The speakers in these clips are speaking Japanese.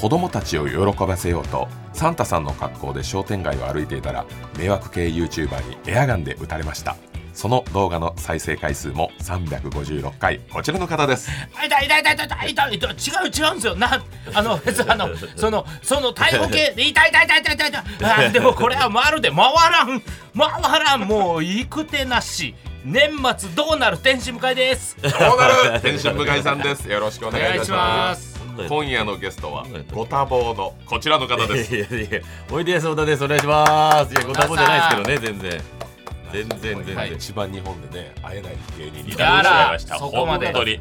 子供たちを喜ばせようとサンタさんの格好で商店街を歩いていたら迷惑系 YouTuber にエアガンで撃たれました。その動画の再生回数も356回こちらの方です。痛い痛い痛い痛い痛い痛い痛い。違う違うんですよ。なあの別 あのそのその逮捕系痛い痛い痛い痛い痛い痛い。あー でもこれはまるで回らん。回らん。もう行く手なし。年末どうなる？天使迎えです。どうなる？天心向井さんです。よろしくおお願いいたします今夜のゲストはご多忙のこちらの方です。いやいやおいでやす小田です。お願いします。いやご多忙じゃないですけどね全然。全然全然、はい一番日本でね会えない芸人になってしまいました。そこまで。本当に。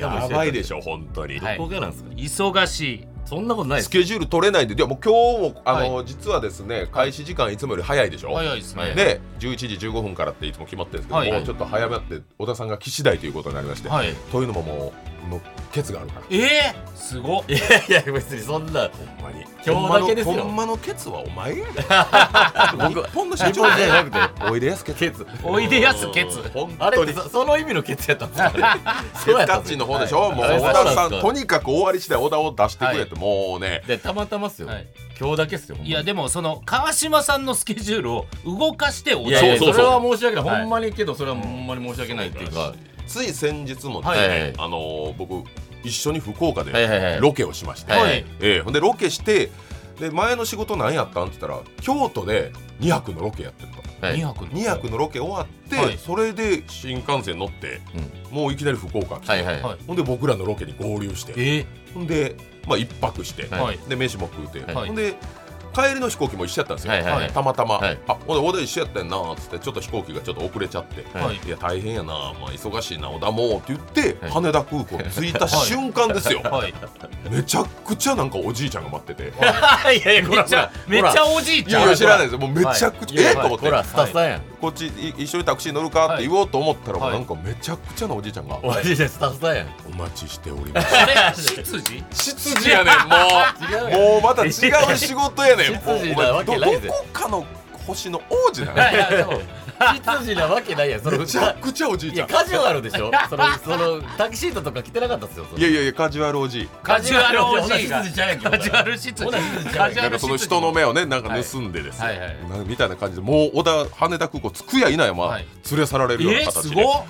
やばいでしょ本当に、はいどこがなんですか？忙しいそんなことないスケジュール取れないんで。でも今日もあの、は実はですね開始時間いつもより早いでしょ、早い。ですねで11時15分からっていつも決まってるんですけど、はい。もうちょっと早まって小田さんが騎士代ということになりまして、はい。というのももうもうケツがあるから。えー、すごっ。いやいや別にそんなほんまに。今日だけですよ。ほんまのケツはお前や。で 僕日本の社日本じゃなくておいでやすケツ。ケツ。おいでやすケツ。本当に。そその意味のケツやったんですか？ケツタッチの方でしょ、もうはい。小田さんとにかく終わり次第小田を出してくれって、もうね。でたまたまっすよ、はい。今日だけっすよほんまいやでもその川島さんのスケジュールを動かしておいやいやそうそうそう。それは申し訳ない、はい。ほんまにけどそれはほんまに申し訳ないっていうか、つい先日もね、はい。はいあのー僕一緒に福岡はいはいはい。でロケをしまして、はい。ええ。ほんでロケしてで前の仕事何やったんって言ったら京都で2泊のロケやってるとはい。2泊の？2泊のロケ終わって、はい。それで新幹線乗って、もういきなり福岡来て、はいはいはい。ほんで僕らのロケに合流して。えー、ほんで、まあ、1泊して、はい。で飯も食うて、はい。ほんで帰りの飛行機も一緒やったんですよ、はいはいはい。たまたま、はい。あほんで小田一緒やったんなっつってちょっと飛行機がちょっと遅れちゃって、はい。いや大変やな、まあ、忙しいな小田もって言って、はい。羽田空港に着いた瞬間ですよ、はい。めちゃくちゃなんかおじいちゃんが待ってて、い。やいやめっちゃめっちゃおじいちゃんいや知らないです。よもうめちゃくちゃ、えっと思って。ほらスタッフさんやん、こっちい一緒にタクシー乗るかって言おうと思ったら、もうはい。なんかめちゃくちゃなおじいちゃんが、おじいちゃんスタッフさんやん。お待ちしております。あれ？執事？執事やねんもう。もうまた違う仕事やねん。も う執事なわけないぜ。どどこかの星の王子いな執事なわけないやん。そののめちゃくちゃおじいちゃん。いやカジュアルでしょ。そのそのタキシードとか着てなかったっすよ。それいやいやいやカジュアルおじい。カジュアルおじゃカジュアル執事ほな執事ちゃうやんカジュアルなんかその人の目をねなんか盗んでですね、はいはいはい。なみたいな感じでもう小田羽田空港着くやいないまあはい。連れ去られるようなえー、形で、すごっ。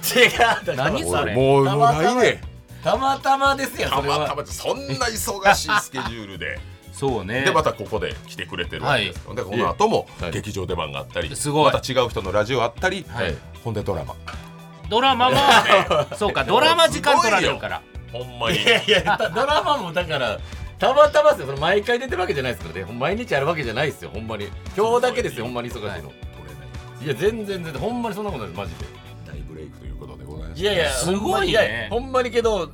違う何それ。もうもうたまたま。ないねたまたまですよたそれは。またまそんな忙しいスケジュールでそうね。でまたここで来てくれてるわけですよ、でこの後もはい劇場出番があったり、すごい。また違う人のラジオあったり、はい。ほんでドラマ。ドラマも そうかドラマ時間取られるから。ほんまに。いやいやたドラマもだからたまたまですよ。毎回出てるわけじゃないですからね。毎日あるわけじゃないですよ。ほんまに。今日だけですよほんまに忙しいの、取れない。い、や全然全然ほんまにそんなことないですマジで。大ブレイクということでございます。いやいやすごいね。ほんまにやほんまにけど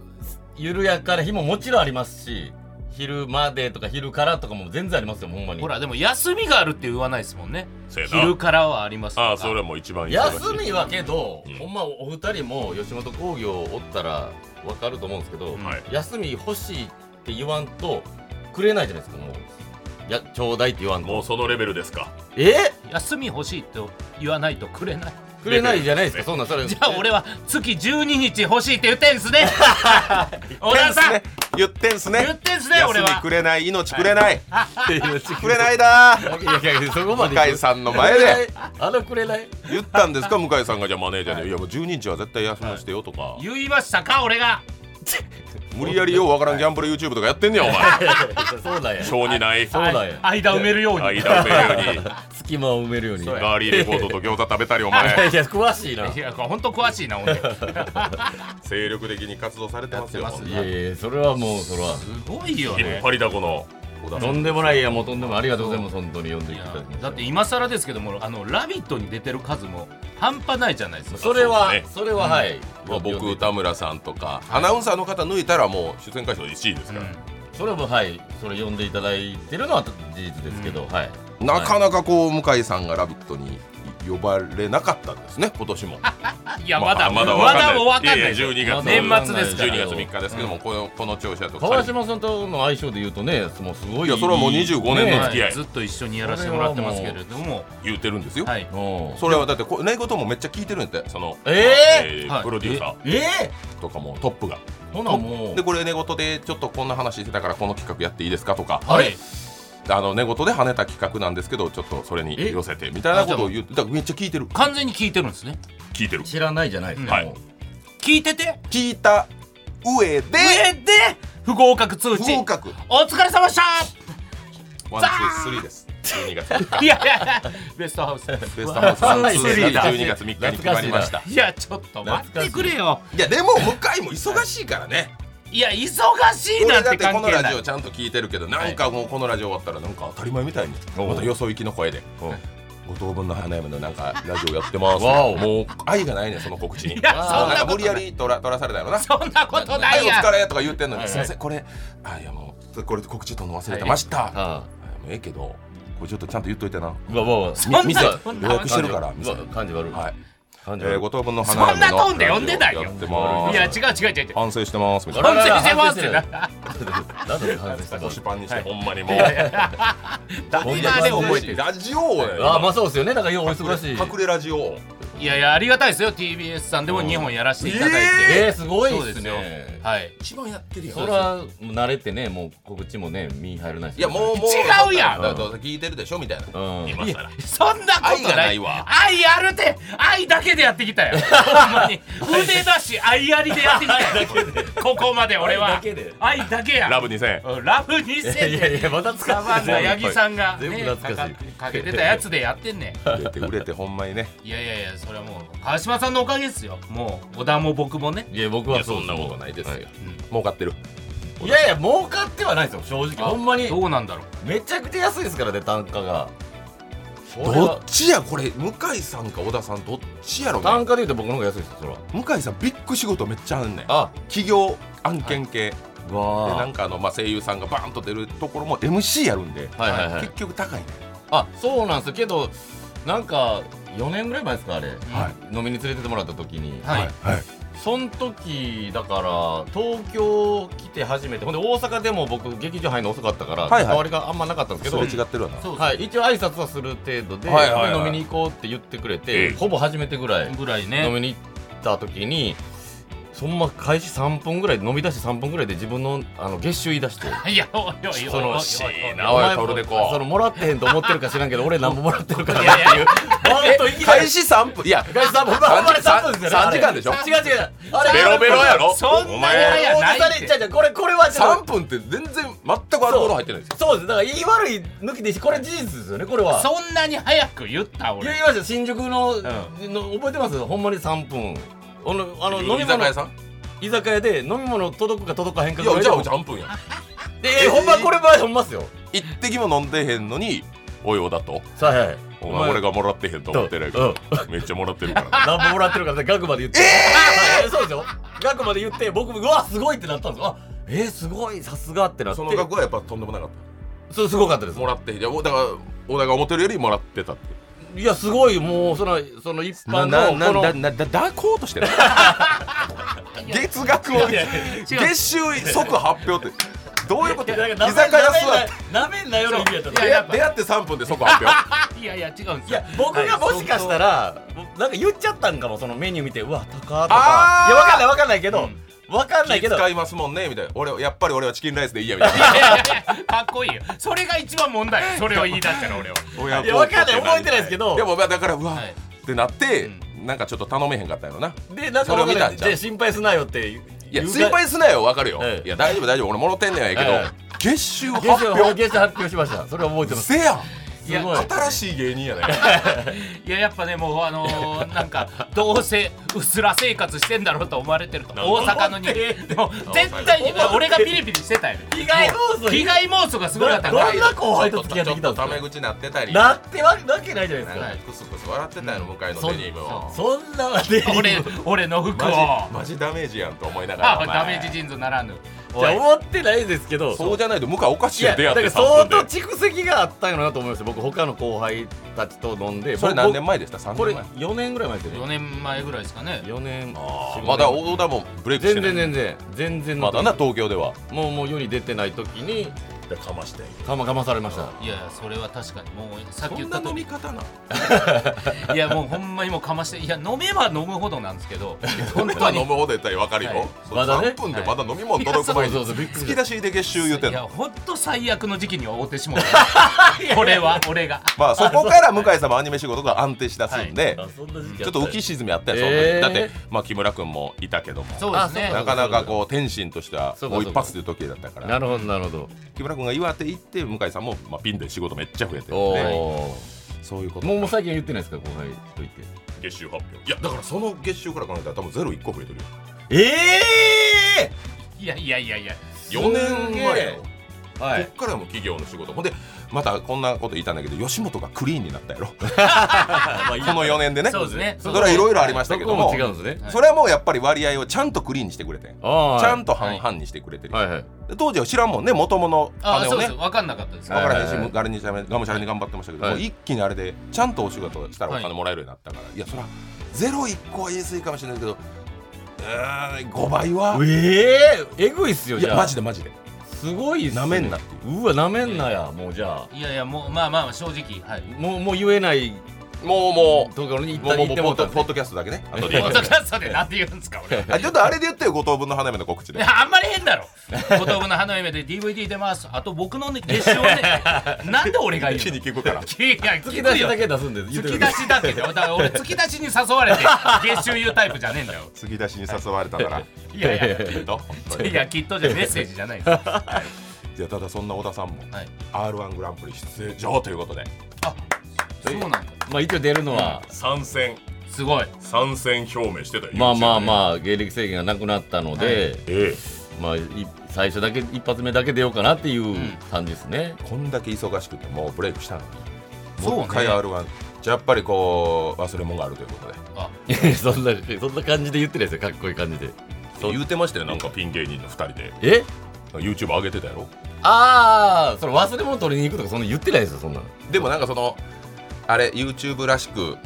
緩やかな日ももちろんありますし昼までとか昼からとかも全然ありますよほんまに。ほらでも休みがあるって言わないですもんね。昼からはありますとか。ああそれも一番忙しい。休みはけど、うん。ほんまお二人も吉本興業おったらわかると思うんですけど、うん。はい。休み欲しいって言わんとくれないじゃないですかもう。やちょうだいって言わんと。もうそのレベルですか。え？休み欲しいと言わないとくれない。くれないじゃないですかそんなんそれ。じゃあ俺は月12日欲しいって言ってんすね。小田さんね言ってんすね。言ってんすね俺は。休みくれない命くれない。くくれないだ。いやいやそこまで向井さんの前であのくれない言ったんですか向井さんがじゃあマネージャーで「いやもう12日は絶対休ませてよ」とか言いましたか俺が 無理やりようわからんギャンブル YouTube とかやってんねやお前。そうなんや。性にない。そうなんや。間埋めるように。間埋めるように。隙間を埋めるように。ガーリーレコードと餃子食べたりおいや前いや詳しいな。いや本当詳しいな俺。す精力的に活動されてますよやってますいやいやそれはもうそれは。ごいよね。引っ張りだこの小田さと。んでもないいやもうとんでもありがとうございます本当に。呼んでいただきましてだって今更ですけどもあの「ラビット!」に出てる数も半端ないじゃないですか。それはそれははい。まあ僕田村さんとかアナウンサーの方抜いたらもう出演回数1位ですから、うん。それはもうはいそれ呼んでいただいてるのは事実ですけど、はい。なかなかこう向井さんが「ラビット!」に呼ばれなかったんですね今年も。いやまだまだわかんない。わかんない。いやいや12月。年末ですから。12月3日ですけども、このこの調子だと川島さんとの相性で言うとねもうすごい。いやそれはもう25年の付き合い。はいずっと一緒にやらせてもらってますけれども。言うてるんですよ、はい。うん。それはだってこ寝言もめっちゃ聞いてるんやってその、えはい。ープロデューサええー？とかもトップが。ほなもう。でこれ寝言でちょっとこんな話してたからこの企画やっていいですか？とか。はいあの寝言で跳ねた企画なんですけどちょっとそれに寄せてみたいなことを言ってだからめっちゃ聞いてる。完全に聞いてるんですね。聞いてる。知らないじゃないですか、はい。もう聞いてて？聞いた上で。上で？不合格通知。不合格。お疲れ様でした。ワンツースリーです。12月3日。いやいやベストハウス。ベストハウス。ワンツースリーだ。12月3日に決まりました。いやちょっと待ってくれよ。いやでも向井も忙しいからねいや忙しいなってこの関係ないラジオちゃんと聞いてるけどなんかもうこのラジオ終わったらなんか当たり前みたい。にまたよそ行きの声でうん五等分の花嫁のなんかラジオやってます。わお。もう愛がないねその告知に。いやそんな無理やり取ら取らされたよな。そんなことなはいいおや疲れとか言ってんのに。はい。すいませんこれあいやもうこれ告知取るの忘れてました。ええけどこれちょっとちゃんと言っといてな。うわうわうわ。店予約してるからうわ感じ悪い。はい感じ悪いえー五等分のそ花嫁のんなトーンで呼んでないよ。やってます。いや違う違う違う。違う反省してます。みたいな。反省してますって。な なんで反省したの？腰パンにしてほんまにもう。で覚えてる。ラジオをねあまあそうですよね。なんかようお忙しい。隠れラジオをいやいやありがたいですよ TBS さん。でも2本やらせていただいて、えー、すごいですよ。ねはい。一番やってるやんそれはもう慣れてねもう告知もね身入らないいやもうもう違うやん。どうせ聞いてるでしょみたいな。うん。今更そんなこと愛がなないいわ。愛あるて愛だけでやってきたよ。ほんまに。腕だし愛ありでやってきたよ。ここまで俺は。愛だけで。愛だけや。ラブ2000うんラブ2000いやいやいやまた使サバンナ八木さんが 全部ね懐かしい。かかけてたやつでやってんね売れて売れてほんまにね。んいやいやいやそれはもう川島さんのおかげですよ。もう小田も僕もね。いや僕いはそうんなことないですよ。はい。儲かってる。いやいや儲かってはないですよ正直。ほんまに。どうなんだろう。めちゃくちゃ安いですからね単価が。どっちやこれ？向井さんか小田さんどっちやろね。単価で言うと僕の方が安いですよそれは。向井さんビッグ仕事めっちゃあんねん。あ。企業案件系。でわなんかあのまあ声優さんがバーンと出るところも MC やるんで。はいはいはい。結局高い。ねあそうなんですよ。けどなんか4年ぐらい前ですかあれ、は飲みに連れてってもらった時に、はい。はい。そん時だから東京来て初めて。ほんで大阪でも僕劇場入るの遅かったから、はいはい。関わりがあんまなかったんですけど、それ違ってるわな。はい、一応挨拶はする程度で、はいはいはい飲みに行こうって言ってくれて、ええ。ほぼ初めてぐらいぐらい飲ねみに行った時にそんま開始3分ぐらい飲み出して3分ぐらいで自分のあの月収言い出して。いやおいおいおいおいそのおい。おいしいおいなおいトルデコそのもらってへんと思ってるか知らんけど俺何ももらってるから。いやいや。なっていうほんといきなり。開始3分？いや開始3分ほんまに3分ですよね3時間でしょ？違う違う。あれ。ベロベロやろ？そんなお前。やないって。大げさに違う違うこれこれはちょっ3分って全然全くアルコール入ってないですよ。とそうです。だから言い悪い抜きでいいしこれ事実ですよねこれは。そんなに早く言った俺。言いました。よ新宿の,、の覚えてます？ほんまに3分あのあの飲み物。居酒屋さん？居酒屋で飲み物届くか届かへんかいやじゃあで3分や。でえほんまこれはほんまっすよ。一滴も飲んでへんのにおいおだと。さあはいお前俺がもらってへんと思ってないけど。めっちゃもらってるから。何本もらってるからね額まで言って。え そうですよ額まで言って僕もうわすごいってなったんですよ。あえー、すごいさすがってなって。その額はやっぱとんでもなかっそうすごかったです。たもらっていやだから小田が思ってるよりもらってたっていやすごいもうそのその一般なのこのなななだだこうとしてる？月額を月収即発表って。どういうこと？居酒屋座って。なめんなよの意味やった出会って3分で即発表。いやいや違うんですよ。いや僕がもしかしたら、なんか言っちゃったんかもそのメニュー見てうわ高とか。いやわかんないわかんないけど、うんわかんないけど。気使いますもんねみたいな。俺やっぱり俺はチキンライスでいいやみたいいやいやいや。かっこいいよ。それが一番問題それを言い出したら俺は。ないやわかんない。覚えてないですけど。でもまあだからうわ、はい。ってなって、うなんかちょっと頼めへんかったんやろな。でなんかそれを見たんちゃう？で心配すなよって。いや心配すなよわかるよ、ええいや大丈夫大丈夫。俺もろてんねんやけど、ええ月収発表月収発表しました。それは覚えてます。せやんいや新しい芸人やね いややっぱねもうあのー、なんかどうせうすら生活してんだろうと思われてると大阪のに もう絶対に俺がピリピリしてたよね。被害妄想被害妄想がすごかったから。どんな後輩と付き合ってきたんですか？ちょっとタメ口なってたり。なってわけないじゃないですか。クスクス笑ってたやろ向井のデニムを。そんなデニム俺俺の服を。マジダメージやんと思いながらダメージジーンズならぬじゃあ思ってないですけど。そうじゃないと向井おかしいやいや出会ってだから相3分で当蓄積があったんやろなと思いました僕他の後輩たちと飲んで。それ僕何年前でした？3これ年前4年ぐらい前ですよ4ね年前ぐらいですかね。4年。4まだ小田もブレイクしてない。全然全然。全然まだな東京では。もうもう世に出てない時にかまして。かまかまされました。いやいやそれは確かにもうさっきそんな言ったとり飲み方な いやもうほんまにもうかましていや飲めば飲むほどなんですけど 本ま当に。あ飲むほどやったら分かるよ、はい。そうまだね3分でまだ飲み物届く前に突き出しで月収言うてんの。いやほんと最悪の時期には会うてしもうた。これは俺が。まあそこから向井さんもアニメ仕事が安定しだすんで、あそんな時期ちょっと浮き沈みあったよ、そんえーだって、まあ、木村君もいたけども。そうですね。あなかなかこう天心としてはそうかもう一発という時だったから。なるほどなるほど。木村君が岩手行って向井さんも、まあ、ピンで仕事めっちゃ増えてるおんで。おそういうこと。もうもう最近言ってないですか後輩と言って。月収発表。いやだからその月収から考えたら多分ゼロ1個増えてるよ。ええいやいやいやいや。4年前よ。はい。こっからも企業の仕事。ほんでまたこんなこと言いたんだけど吉本がクリーンになったやろ。この4年でね。そうですね。それはいろいろありましたけども。も違うんですね。はい。それはもうやっぱり割合をちゃんとクリーンにしてくれてちゃんと半々にしてくれてる、はいはい。で当時は知らんもんね元々あ金をね。分かんなかったです。はい分からへんし、ガレにしゃべがむしゃらに頑張ってましたけど、一気にあれでちゃんとお仕事したらおはい。金もらえるようになったから、い、やそらゼロ1個は言い過ぎかもしれないけどうーん5倍は？えええぐいっすよじゃあ。マジでマジですごいなめんなっていう。うわなめんなや。もうじゃあ。いやいやもうまあまあ正直はい。もうもう言えないもうもう。ところに行っもうもうもうた行ってもうたポッドポッドキャストだけね。後でポッドキャストでなんて言うんですか俺。あちょっとあれで言ってよ五等分の花嫁の告知で。あんまり変だろ。五等分の花嫁で DVD 出ます。あと僕のね月賞ね。なんで俺が言う一気に聞くから。のいや突き出しだけけ出すんで言突きってください出しだけで。だから俺突き出しに誘われて月収言うタイプじゃねえんだよ。継ぎ出しに誘われたから。いやいや。きっと本当に。いやきっとじゃメッセージじゃないです。はい。いやただそんな小田さんもはい。r 1グランプリ出場ということで。あそうなんだ。まあ一応出るのは参戦。すごい。参戦表明してたよ。まあまああまあ芸歴制限がなくなったのでええ。まあい最初だけ一発目だけ出ようかなっていう感じですね。こんだけ忙しくてもうブレイクしたのに。そうね。もう一回 r 1じゃあやっぱりこう忘れ物があるということで。あ そんなそんな感じで言ってないですよ。かっこいい感じで。そう。言うてましたよなんかピン芸人の2人で。え？YouTube 上げてたやろ？ああそれ忘れ物取りに行くとかそんな言ってないですよそんなの。でもなんかそのあれ YouTube らしく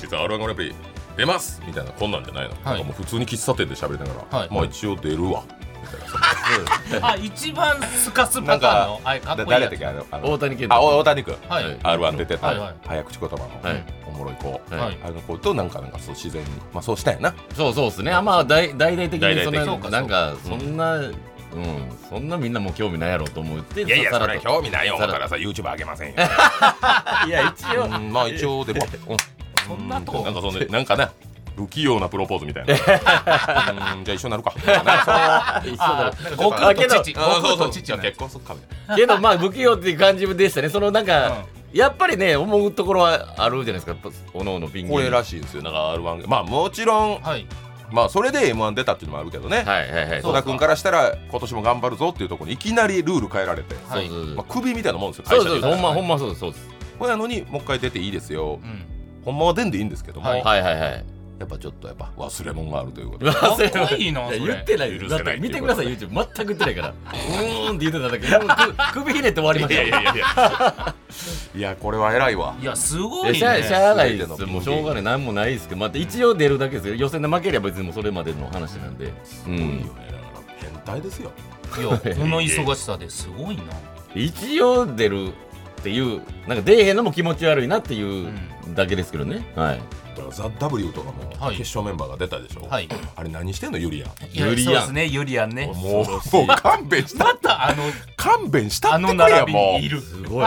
実は r 1グランプリ出ますみたいなこんなんじゃないの、なんかもう普通に喫茶店で喋りながら、はい。まあ一応出るわ。みたいあ一番スカスんなんパターンかのあれかっだこいい誰だっけあの大谷健あ大谷君。はい。はい。r 1出てた、はいはい。早口言葉の、はい。おもろい子、はい。はい。あの子となんかなんかそう自然にまあそうしたんやな。そうそうですね。あまあ大大々的にそんななんかそうかそん。なうん。そんなみんなもう興味ないやろうと思っていやいやそれ興味ないよ。だからさ YouTube 上げませんよ。いや一応。うん。まあ一応出るわ、うん。そんなとなんかそんでなんかな不器用なプロポーズみたいな。うんじゃあ一緒になるか。なそう。一緒だあ悟空と父。あそう悟空そう。と父結婚するかみたいな。けどまあ不器用っていう感じでしたね。そのなんか、やっぱりね思うところはあるじゃないですか。おのおのピン芸人。これらしいですよ。だから R1 まあもちろんはいまあそれで M1 出たっていうのもあるけどね、はいはいはい。そう戸田君からしたら今年も頑張るぞっていうところにいきなりルール変えられて、はいまあ、首みたいなもんですよ。そうそ社で言うとほんまほんまそうですそうです。これなのにもう一回出ていいですよ。うん。ほんまは出んでいいんですけども、はいはいはいはいやっぱちょっとやっぱ忘れ物があるということ。でかっこいいな言ってない。だって見てください YouTube 全く言ってないから。うーんって言ってただけ 首ひねって終わりましたよいやいやいや いや。これは偉いわ。いやすごいいやしゃあねしゃあないです。もうしょうがない。なんもないですけど。また一応出るだけです。よ予選で負ければ別にもうそれまでの話なんで。うんいいよね。変態ですよ。いやこの忙しさですごいな。一応出るっていうなんか出えへんのも気持ち悪いなっていうだけですけどね。はいザ・ W とかもはい。決勝メンバーが出たでしょ、はい。あれ何してんの？ユリアン。ユリアンそうですね。ユリアン。ね。もうもう勘弁したまたあの勘弁したあってくれやもう。る。すごい。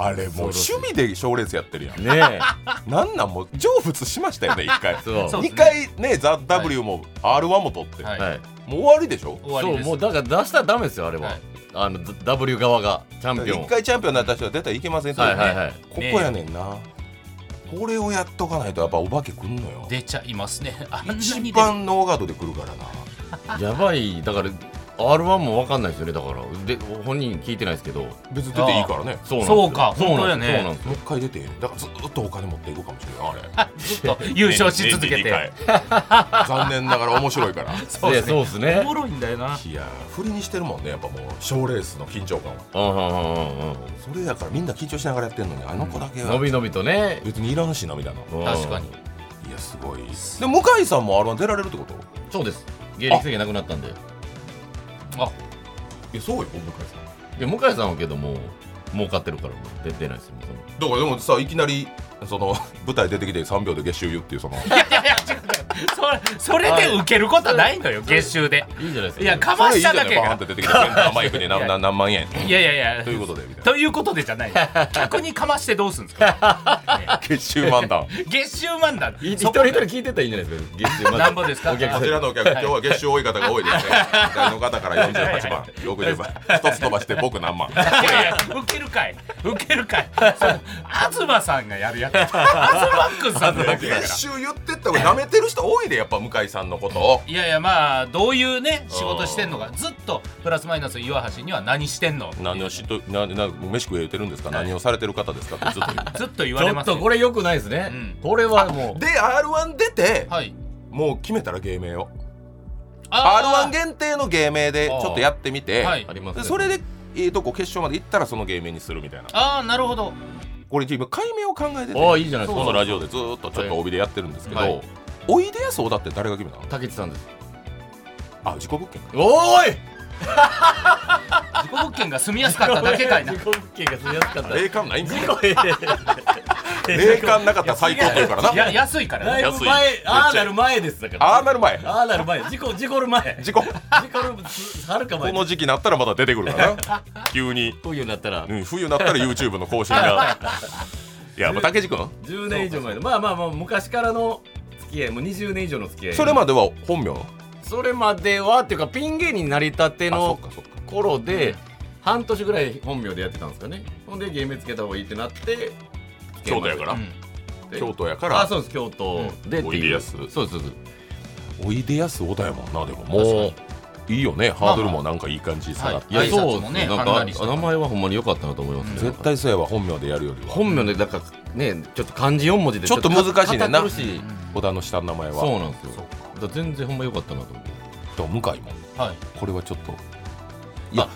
あれもう趣味で賞レースやってるやん。ねなんなんもう成仏しましたよね一回。え そう二回ねザ・ W も R1 も取って、はい。はい。もう終わりでしょ？そう終わりです。もうだから出したらダメですよあれは、はい。あの W 側がチャンピオン。一回チャンピオンになった人は出たらいけませんって、はいはいはい。ここやねんな、これをやっとかないとやっぱお化けくんのよ。出ちゃいますね。あんなに一番ノーガードで来る。からなやばいだから R1 も分かんないですよねだから。で本人聞いてないですけど。別に出ていいからね。そうなんですよ。そうかそうなんね。そうなんですもう一回出て。だからずっとお金持っていくかもしれない。あれ。ずっと優勝し続けて。残念ながら面白いからそうですねおもろいんだよないや振りにしてるもんねやっぱもう賞レースの緊張感はうんうんうんうんそれやからみんな緊張しながらやってんのにあの子だけはうんのびのびとね別にいらんしなみたいなうん確かにいやすごいで向井さんも R1 出られるってことそうです芸歴制限なくなったんであいやそうよ向井さん。いや向井さんはけどもう儲かってるからもう出てないですよその。だからでもさいきなりその舞台出てきて3秒で月収言うっていうその。いやいやいや違うそれそれで受けることないのよ月収で。いいじゃないですか。いやかましただけが。バーンって出てきてセンターマイクに何何何万円。いやいやいや。ということでみたいな。ということでじゃない。客にかましてどうするんですか、ね 月収漫談。月収万だい一人一人聞いてたらいいんじゃないですか月収まずなんぼですか？こちらのお客今日は月収多い方が多いですね。左の方から48万。60万。一つ飛ばして僕何万。いやいや受けるかい。受けるかい。東さんがやるやつ東マックスさんのやつだから。月収言ってったら舐めてる人多いでやっぱ向井さんのことを。いやいやまあどういうね仕事してんのか。ずっとプラスマイナス岩橋には何してんの？何をしとなな飯食え言ってるんですか？何をされてる方ですか？ってずっと言う。ずっと言わちょっれますよ。とこれ良くないですね、うん。これはもう。で R1 出てはい。もう決めたら芸名を。あ R1 限定の芸名でちょっとやってみてはい。ありますねでそれでええとこ決勝まで行ったらその芸名にするみたいな。ああなるほどこれ今解明を考えてて。ああいいじゃないですか。このラジオでずっとちょっと帯でやってるんですけど、はい。おいでやす小田って誰が決めたの？竹内さんです。あ自己物件おーい！自己物件が住みやすかっただけかいな。自己物件が住みやすかった。霊感ないんか 霊感なかったら最高って言うからな。や安いからね。だいぶ前ああなる前ですだから。ああなる前。ああなる前。事故事故る前。事故。事故るはるか前。この時期になったらまた出てくるからな。急に、冬になったら。うん、冬になったら YouTube の更新が。いやもう竹地君？10年以上前のまあまあまあ昔からの付き合いもう20年以上の付き合い。それまでは本名？それまではっていうかピン芸人になりたての頃で半年ぐらい本名でやってたんですかね。ほんで芸名つけた方がいいってなって京都やから、うん。で京都やから。あそうです。京都。でおいでやす。そうですおいでやす小田やもんなでも。もういいよね。ハードルもなんかいい感じに下がって、い。やそうもね。なんか名前はほんまに良かったなと思いますね。絶対そうやわ本名でやるよりは。本名でだからねちょっと漢字4文字でちょっと難しいねんな。小田の下の名前は。そうなんですよ。だから全然ほんま良かったなと思ってと向井も。はい。これはちょっと。いや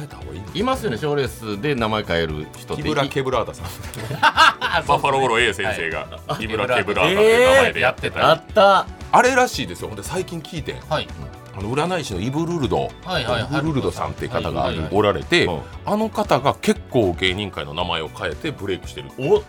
変えた方がいいいますよね賞レースで名前変える人って。木村ケブラーダさん。あバッファローゴロ A 先生が木村ケブラーダってえーいう名前でやってたり。あった。あれらしいですよ。ほんで最近聞いてん。はい。あの占い師のイブルルド、はいはいはい。イブルルドさんっていう方がはいはいおられて、うん。あの方が結構芸人界の名前を変えてブレイクしてる。お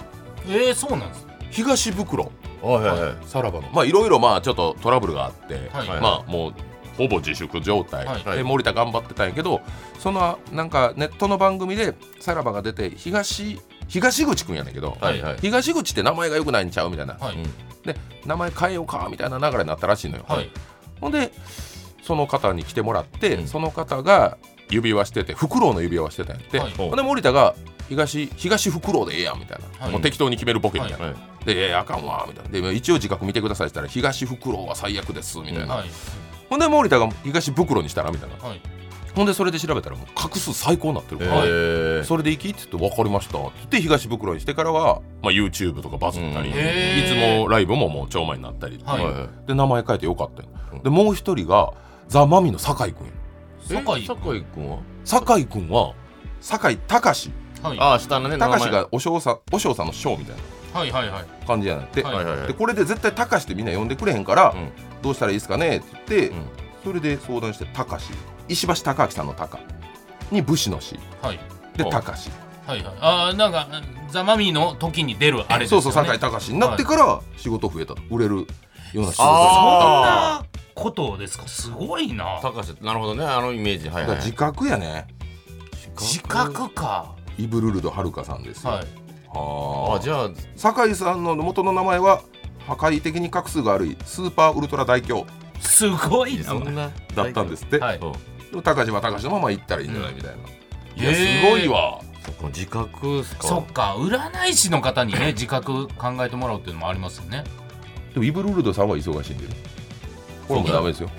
えー、そうなんです東袋はいはいはい。さらばの。まあいろいろまあちょっとトラブルがあって、はい。まあもうほぼ自粛状態、はい。で森田頑張ってたんやけどそのなんかネットの番組でさらばが出て東東口くんやねんけど、はいはい。東口って名前が良くないんちゃうみたいな、はい。うん。で名前変えようかみたいな流れになったらしいのよ、はい。ほんでその方に来てもらって、うん。その方が指輪しててフクロウの指輪をしてたんやって、はい。ほんで森田が東東フクロウでええやんみたいな、はい。もう適当に決めるボケみたいな、はい。で「い。やいやあかんわ」みたいな。で一応自覚見てくださいって言ったら「東フクロウは最悪です」みたいな、はいほんで森田が東袋にしたらみたいな。はい。ほんでそれで調べたらもう画数最高になってるから、はい。えーそれでいいって言って分かりました。って言って東袋にしてからは、まあ、YouTube とかバズったり、うん。いつもライブももう超前になったり、はい。で名前変えてよかったよ、うんでもう一人がザ・マミの酒井君。や酒井え酒井君は？酒井君は酒井隆。はい。ああ下のね名前。隆がお尚さんお尚さんの尚みたいはいはいはいな感じやなって、はいはいはい。はいでこれで絶対隆ってみんな呼んでくれへんから、うん。どうしたらいいですかねって言って、うん。それで相談して隆石橋貴明さんの隆に武士の士はい。でお隆はいはい。ああなんかザ・マミィの時に出るあれですよね。そうそう酒井隆になってから仕事増えた。と売れるような仕事そんあなことですか？すごいな。高橋なるほどね。あのイメージ。はいはい。自覚やね。自覚か。イブルルドはるかさんですよ、はいああじゃあ酒井さんの元の名前は破壊的に画数が悪いスーパーウルトラ大凶。すごいな。そんなだったんですって、はい。でも高島高島のまま行ったらいいんじゃないみたいな、いやへー。すごいわ。そっか自覚そっか。占い師の方にね 自覚考えてもらうっていうのもありますよね。でもイブルルドさんは忙しいんでこれもダメですよ。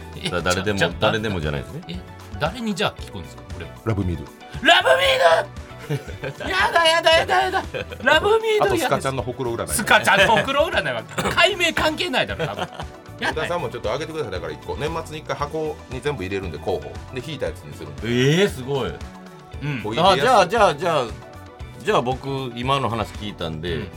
誰でも誰でもじゃないですね。え誰にじゃあ聞くんですか俺は。ラブミル。ラブミード やだやだやだやだ。ラブミーあドや。だとスカちゃんのほくろ占いスカちゃんのほくろ占いは 解明関係ないだろ多分。や小田ださんもちょっと上げてください。だから1個。年末に1回箱に全部入れるんで候補で引いたやつにするんで。ええすごい。うん。おいでやす。あじゃあじゃあじゃあじゃあ僕今の話聞いたんで、うん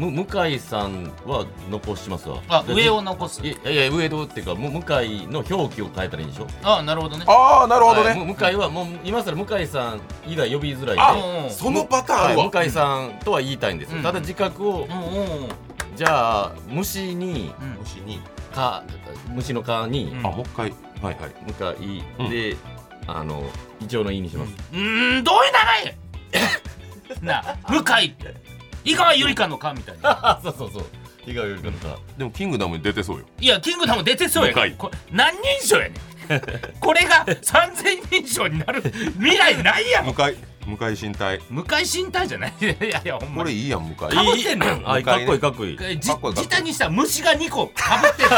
む向井さんは残しますわ。あで上を残す。いやいや上戸っていうかむ向井の表記を変えたらいいんでしょ？あなるほどね。ああなるほどね、はいむ向井はもう今更向井さん以外呼びづらいんで。そのパターンは？い、向井さんとは言いたいんですよ、うん。ただ自覚を、うんうんうん。じゃあ虫にうん。虫に、か虫の蚊に、うん。あもう一回。はいはい。向井うん。で、あのイチョウの「い」にします、うーんどういう名前 なあ向井って井川ゆりかのかみたいな。あ そうそうそう。日がよりかのか。でもキングダムに出てそうよ。いやキングダム出てそうや向井これ何人称やねん。これが3000人称になる未来ないやん。向井向井身体向井身体じゃない。いやいやほんまに。これいいやん向井。かぶってんのよ。あかっこいいかっこいい。じかっこいいかっこいい。にしたら虫が2個かぶってる。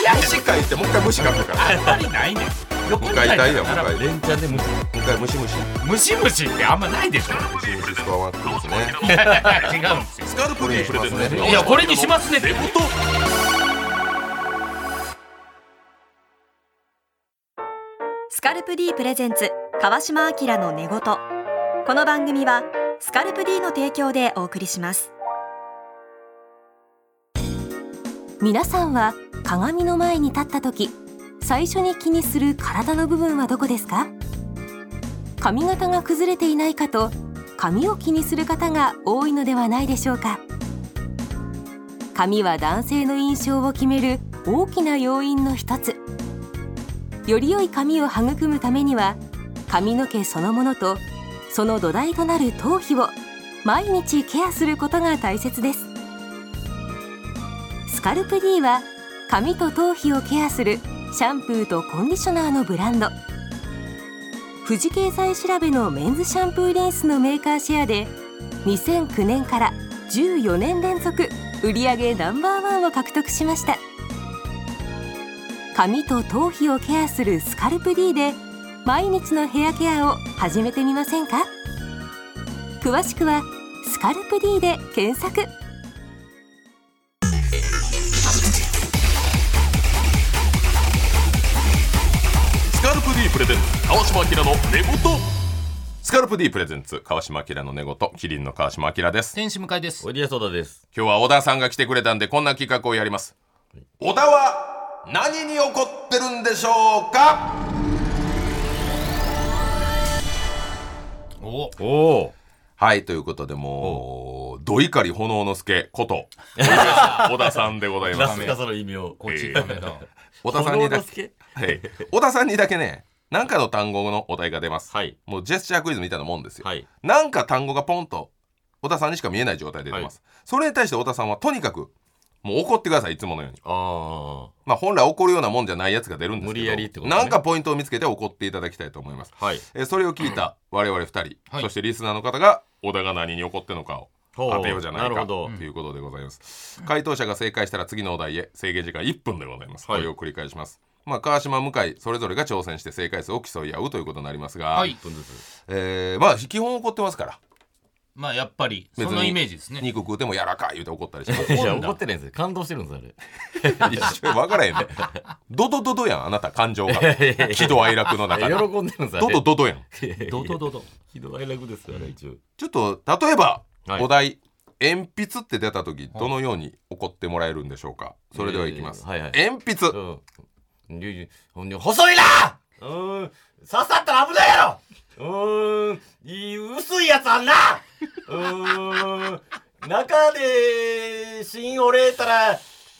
いや虫書いてもう一回虫書くから。あんまりないねん。横向井体だよ並ぶ向井。連チャンで虫。向井ムシムシムシムシってあんまないでしょムシムシスコアワークですね違うんですよスカルプリープレゼントいやこれにしますねってスカルプ D プレゼンツ川島明の寝言この番組はスカルプ D の提供でお送りします。皆さんは鏡の前に立った時最初に気にする体の部分はどこですか？髪型が崩れていないかと髪を気にする方が多いのではないでしょうか？髪は男性の印象を決める大きな要因の一つ。より良い髪を育むためには髪の毛そのものとその土台となる頭皮を毎日ケアすることが大切です。スカルプ D は髪と頭皮をケアするシャンプーとコンディショナーのブランド。富士経済調べのメンズシャンプーリンスのメーカーシェアで2009年から14年連続売上ナンバーワンを獲得しました。髪と頭皮をケアするスカルプ D で毎日のヘアケアを始めてみませんか？詳しくは「スカルプ D」で検索。スカルプ D プレゼンツ川島明の寝言。スカルプ D プレゼンツ川島明の寝言。キリンの川島明です。天使向井です。おいでやそうだです。今日は小田さんが来てくれたんでこんな企画をやります。小田は何に怒ってるんでしょうか？お。おおはいということでもうど怒り炎の助こと小田さんでございます。なすかその意味をこっちダメだ小田さんにだけ、はい、小田さんにだけね何かの単語のお題が出ます、はい。もうジェスチャークイズみたいなもんですよ、はい。なんか単語がポンと小田さんにしか見えない状態で出ます、それに対して小田さんはとにかくもう怒ってくださいいつものように。あまあ本来怒るようなもんじゃないやつが出るんですけど無理やりってことね。なんかポイントを見つけて怒っていただきたいと思います。あはい。えーそれを聞いた我々二人、はい。そしてリスナーの方が小田が何に怒ってるのかをほう当てようじゃないかなるほど。ということでございます。回答者が正解したら次のお題へ制限時間1分でございます、はい。これを繰り返します。まあ川島向井それぞれが挑戦して正解数を競い合うということになりますが、はい。1分ずつ。えーまあ基本怒ってますからまあやっぱりそのイメージですね。肉食うても柔らかい言うて怒ったりしますいや怒ってないんですよ。感動してるんですあれ。一緒に分からへんねドドドドやんあなた感情が。喜怒哀楽の中で。喜んでるんですあドれ。ドドドやん。ドドドド。喜怒哀楽ですあれ一応。ちょっと例えば、はい。お題。鉛筆って出た時どのように怒ってもらえるんでしょうか？それではいきます、えーはいはい。鉛筆、う細いな！うーん。刺さったら危ないやろうーんいい薄いやつあんな。うーん中で芯折れたら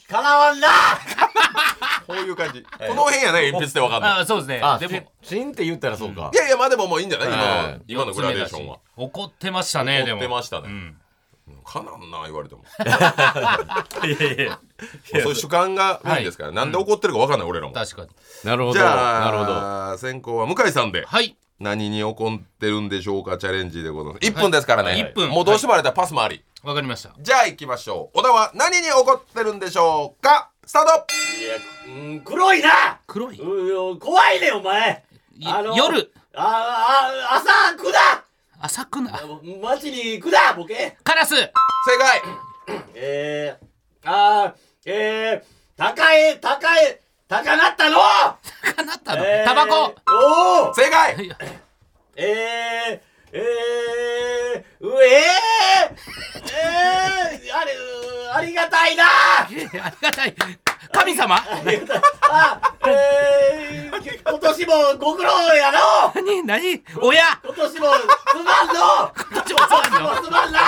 かなわんな。こういう感じ、この辺やね鉛筆って分かんないあそうですね。あでも芯って言ったらそうか。いやいやまあでももういいんじゃない？今の,、はい今のグラデーションは。怒ってましたねで怒もってましたね、うん。かなんな言われても。いやいやそういう主観がメインですから、なんで怒ってるか分かんない俺らも。確かに。なるほどじゃあなるほど。先行は向井さんで。はい何に怒ってるんでしょうかチャレンジでございます。1分ですからね、はい。一分。もうどうしてもあれだパスもあり、わかりました。じゃあ行きましょう。小田は何に怒ってるんでしょうか。スタート。いやうん黒いな。黒い？うん怖いねお前。いあの夜ああ朝来だ。浅くな。町に来だボケ。カラス。正解。えー、あーえー、高い高い高なったの？かなったの？えータバコ？おお正解！い。やえー、えー、うえー、えー、あれうありがたいな！ありがたい神様？あ、えー、今年もご苦労やの。何？何？親今年もすまんのこっちもそうなのすまんな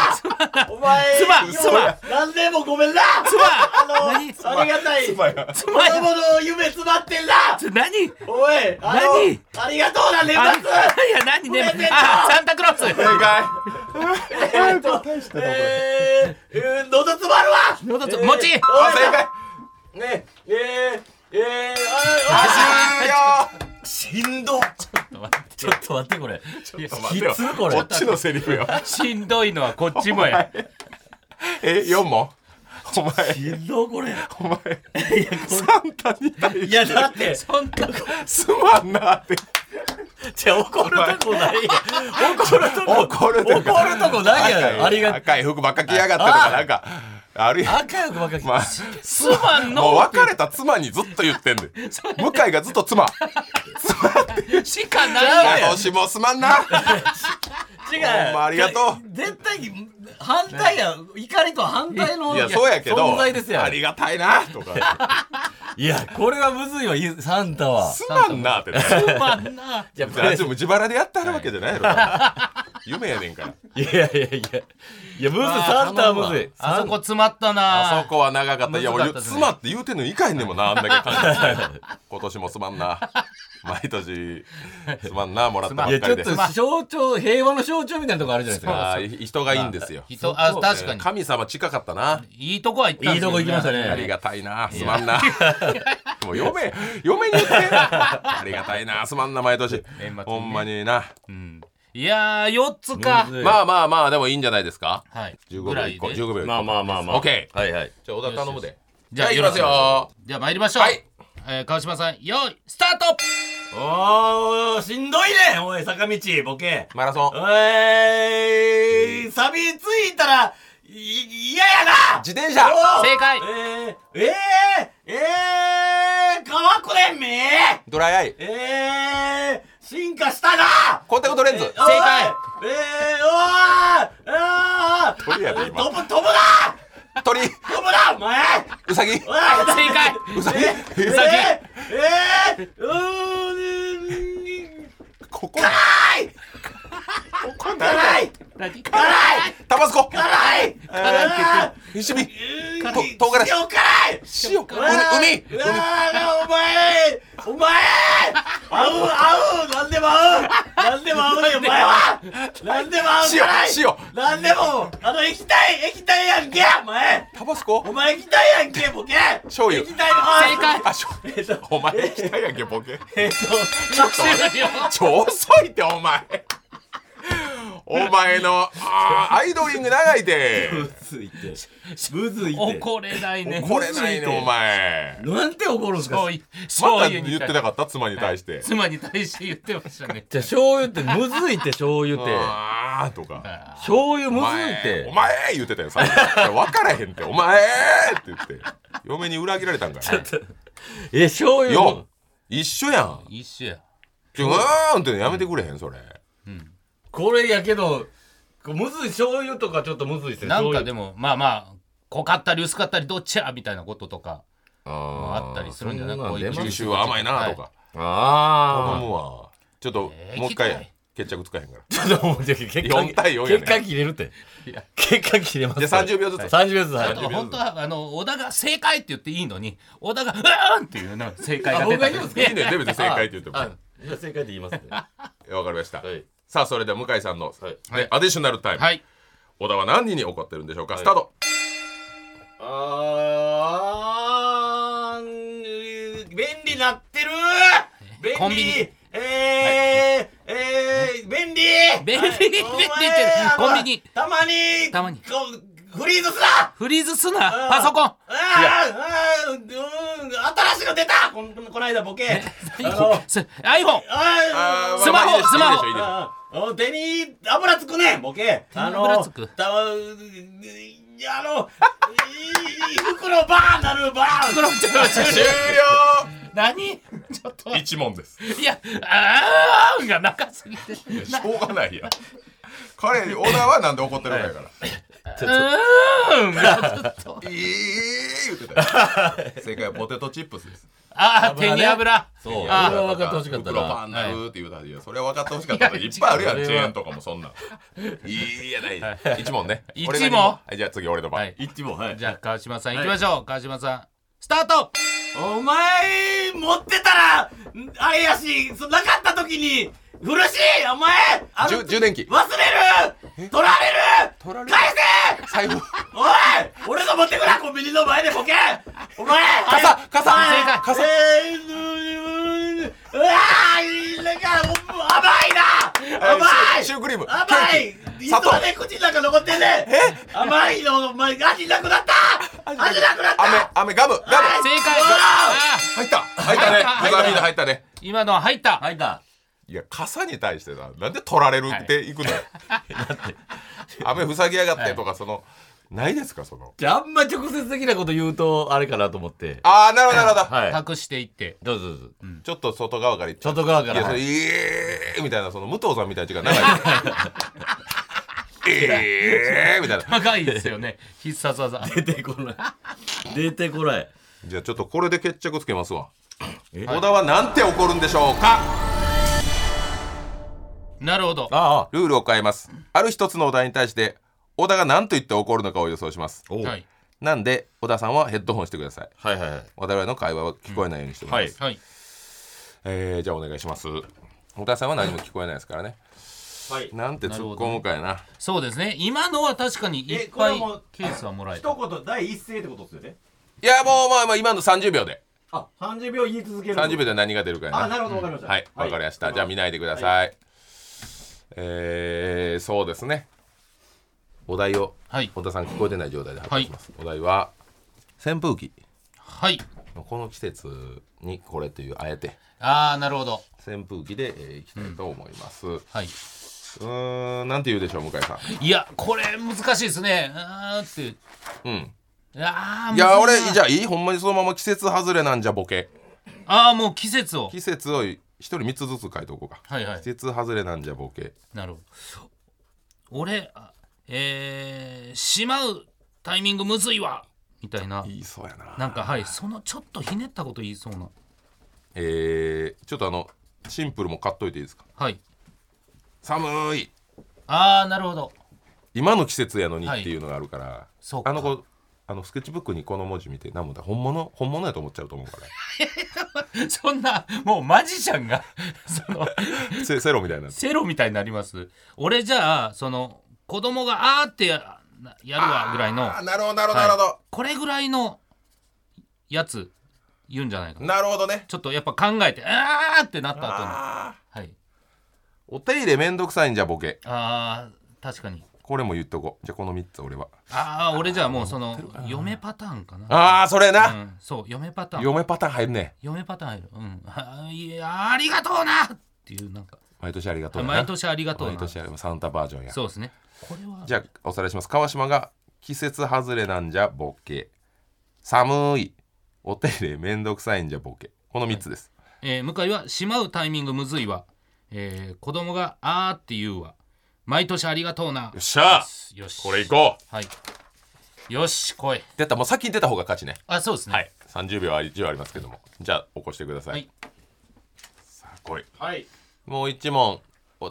お前すまんすまん何年もごめんなすまんあの何ありがたいつまや子供の夢詰まってんな何おい何ありがとうな年あ末いや何あサンタクロース正解えーっとえー、えー、喉詰まるわ喉つえー餅おい正解ねえー、えー、ああ終了しんど。ちょっと待ってこれ。ちょっと待ってよ。これ。こっちのセリフよ。しんどいのはこっちもやえ。四問お前。しんどこれ。お前。サンタに対いやだって。そんなすまんなって。じゃ怒るとこないや怒るとこ。怒るとこ。ないやありが赤い服ばっか着やがってとかなんかあるやん。赤いばっかりまあすまんの。もう別れた妻にずっと言ってんで向井がずっと妻。しかないややん。今年もすまんな違ほんまありがとう。絶対反対や怒りと反対のいやそうやけど存在ですよありがたいなとか。いやこれはむずいわゆサンタは。すまんなってね。すまんな。じゃあっちも自腹でやってはるわけじゃないやろ夢やねんから。いやいやいや。いやいやむずいサンタはむずい。あそこ詰まったな。あそこは長かった。いや俺難かって言うてんのいかへんねんもんなあんだけ感じ 今年もすまんな 毎年すまんなもらったばいやちょっっかりでと象徴平和の象徴みたいなとこあるじゃないですか。あー人がいいんですよ。人あ確かに。神様近かったな。いいとこは行ったんですいいとこ行きましたね。ありがたいな。すまんな。もう嫁嫁に言って。ありがたいなすまんな毎年。年末にね。ほんまにな。うん。いやー4つか。むずい。まあまあまあでもいいんじゃないですか。はい。15秒1個。15秒1個。まあまあまあまあ。オッケー。はいはい。じゃあ小田頼むで。じゃあはい行きますよ。じゃあ参りましょう。はいえー川島さん用意スタート！おーしんどいねおい坂道ボケ。マラソン。おい錆びついたらい嫌やな！自転車。正解！えー、えー、えー、乾くねんめ？ドライアイ。えー、進化したな！コンタクトレンズ。正正解！えー、おーあー鳥やで今。飛ぶ飛ぶな！鳥。飛ぶな！お前ウサギおい正解。ウサギえうさぎ。えー、えー、うーん。ここ。辛い。辛い。何辛い！タバスコ！辛い！辛い！って言って一味うんと唐辛子！塩辛い！塩う海うわーお前お前合う合うなんでも合う！なんでも合うねお前は！なんでも合う塩辛い！塩なんでもあの液体液体やんけお前。タバスコ？お前液体やんけボケ。醤油。液体の正解。あしょ。えっとお前来たやんけボケ。えっと終了 ちょ遅いってお前お前のアイドリング長いて。むずいって。むずいって。怒れないね。怒れないねお前。なんて怒るんですか？また言ってなかった妻に対して。妻に対して言ってましたね。じゃあ醤油ってむずいって醤油って。あーとか。醤油おむずいって前お前言ってたよさっき分からへんって。お前って言って。嫁に裏切られたんかな。え醤油よ一緒やん。一緒や。ちょうーんってやめてくれへんそれこれやけどこうむずい醤油とかちょっとむずいですね。なんかでももまあまあ濃かったり薄かったりどっちやみたいなこととかもああったりするんじゃない？そんなんこうい九州は甘いなとか。あ思うわ。ちょっとえーもう一回決着つかへんから。あ ちょっともうじゃあ結果4対4やね結果切れるって。いや。結果切れます。じゃあ30秒ずつ。30秒ずつ。はい本当はあの小田が正解って言っていいのに小田がうーんっていうの正解が出た。あ僕が言うんですか？いいね。で別に正解って言っても。あじゃあ正解で言いますね。はわかりました。いさあそれでは向井さんのはい。ねアディショナルタイムはい。小田は何人に怒ってるんでしょうか？はいスタート。あー便利なってる。便利。コンビニ。えー、えー、便利。便利。はい。便利コンビニ。たまにたまに。フリーズすな。フリーズすな。パソコン。あーあーうん新しいの出た。この間ボケ。iPhone スマホ。スマホいいでしょいいでしょあー手に油つくねんボケ。手に油つく。あのたあのいい袋バーンなるバーン。このちょっと終了。何？ちょっと一問です。いやあーんが長すぎて。しょうがないやん。彼小田はなんで怒ってるかやから。うーん。がずっといい言ってたよ。正解はポテトチップスですあー手に油。そう。あこれは分かってほしかった袋パなンなるって言う。たらい。やそれは分かってほしかったいっぱいあるやん。チェーンとかもそんなん。いいやない。一問ね。一問。はいじゃあ次俺の番。はい。一問はい。じゃあ川島さん行きましょう。川島さんスタート。お前持ってたらあれやしそなかった時に苦しいお前。あ充充電器忘れる。取られる。取られる。返せ。財布おい俺の持ってくなコンビニの前でボケ。お前。傘傘。正解傘。えーうわーなんか甘いな。甘い。シュークリーム。甘い。砂糖。糸で口の中残ってんね。甘いのお前。味なくなった。味なくなった。飴飴ガムガム。はい。正解入った。入ったね。入った。ブザービート入ったね。ー今のは入った。入ったいや傘に対してななんで取られるってい。くのよ。雨塞ぎやがってとかそのないですかその。じゃああんま直接的なこと言うとあれかなと思って。ああなるほどなるほど。はい。隠していって。どうぞどうぞ。ちょっと外側から行っちゃう外側から。いやそれえーみたいなその武藤さんみたいな時間長いからえーみたいな長いですよね必殺技出てこない出てこないじゃあちょっとこれで決着つけますわえ小田はなんて怒るんでしょうかなるほど。あルールを変えます。ある一つのお題に対して小田が何と言って怒るのかを予想します。おはい。なんで小田さんはヘッドホンしてください。はいはいはい。我々の会話は聞こえないようにしてもらいます、はい。えーじゃあお願いします。小田さんは何も聞こえないですからね。はい。なんて突っ込むかやな。そうですね。今のは確かにいっぱいえこれもケースはもらえた。言第一声ってことですよね？いやもうまあまあ今の30秒で。あ30秒言い続ける。30秒で何が出るかやな。あなるほどわかりました。はいわかりました、じゃあ見ないでください、えー、そうですね。お題をはい。小田さん聞こえてない状態で発表します、お題は扇風機。はい。この季節にこれというあえて。ああなるほど。扇風機で、えーいきたいと思います、うはい。ーんなんて言うでしょう向井さん。いやこれ難しいですね。あーって。うん。いやーいや俺じゃあいい？ほんまにそのまま季節外れなんじゃボケ。ああもう季節を。季節を一人3つずつ書いておこうか。はいはい。季節外れなんじゃボケ。なるほど。俺あえー、しまうタイミングむずいわ。みたいな。言いそうやな。なんかはいそのちょっとひねったこと言いそうな。えー、ちょっとあのシンプルも買っといていいですか？はい。寒い。ああなるほど。今の季節やのにはいっていうのがあるから、そうか。あの子あのスケッチブックにこの文字見て何もだ本物？本物やと思っちゃうと思うから。そんなもうマジシャンが その セセロみたいな。セロみたいになります。俺じゃあその子供があーってややるわぐらいの。なるほどなるほどなるほど、これぐらいのやつ言うんじゃないかな。なるほどね。ちょっとやっぱ考えてあーってなった後のはい。お手入れめんどくさいんじゃボケ。あー確かにこれも言っとこう。じゃあこの3つ俺は。ああ俺じゃあもうその嫁パターンかな。ああそれな、うん、そう嫁パターン。嫁パターン入るね嫁パターン入る。うん。あいやありがとうな！っていうなんか。毎年ありがとうな。毎年ありがとうな。毎年サンタバージョンや。そうですね。これは。じゃあおさらいします。川島が季節外れなんじゃボケ。寒い。お手入れめんどくさいんじゃボケ。この3つです、えー向井はしまうタイミングむずいわ、えー子供があーって言うわ毎年ありがとうな。よっしゃ。よし。これいこう。はい。よし来い。出たもう先に出た方が勝ちね。あそうですね。はい。30秒は一応ありますけども。じゃあ起こしてください、はい。さあ来い。はい。もう1問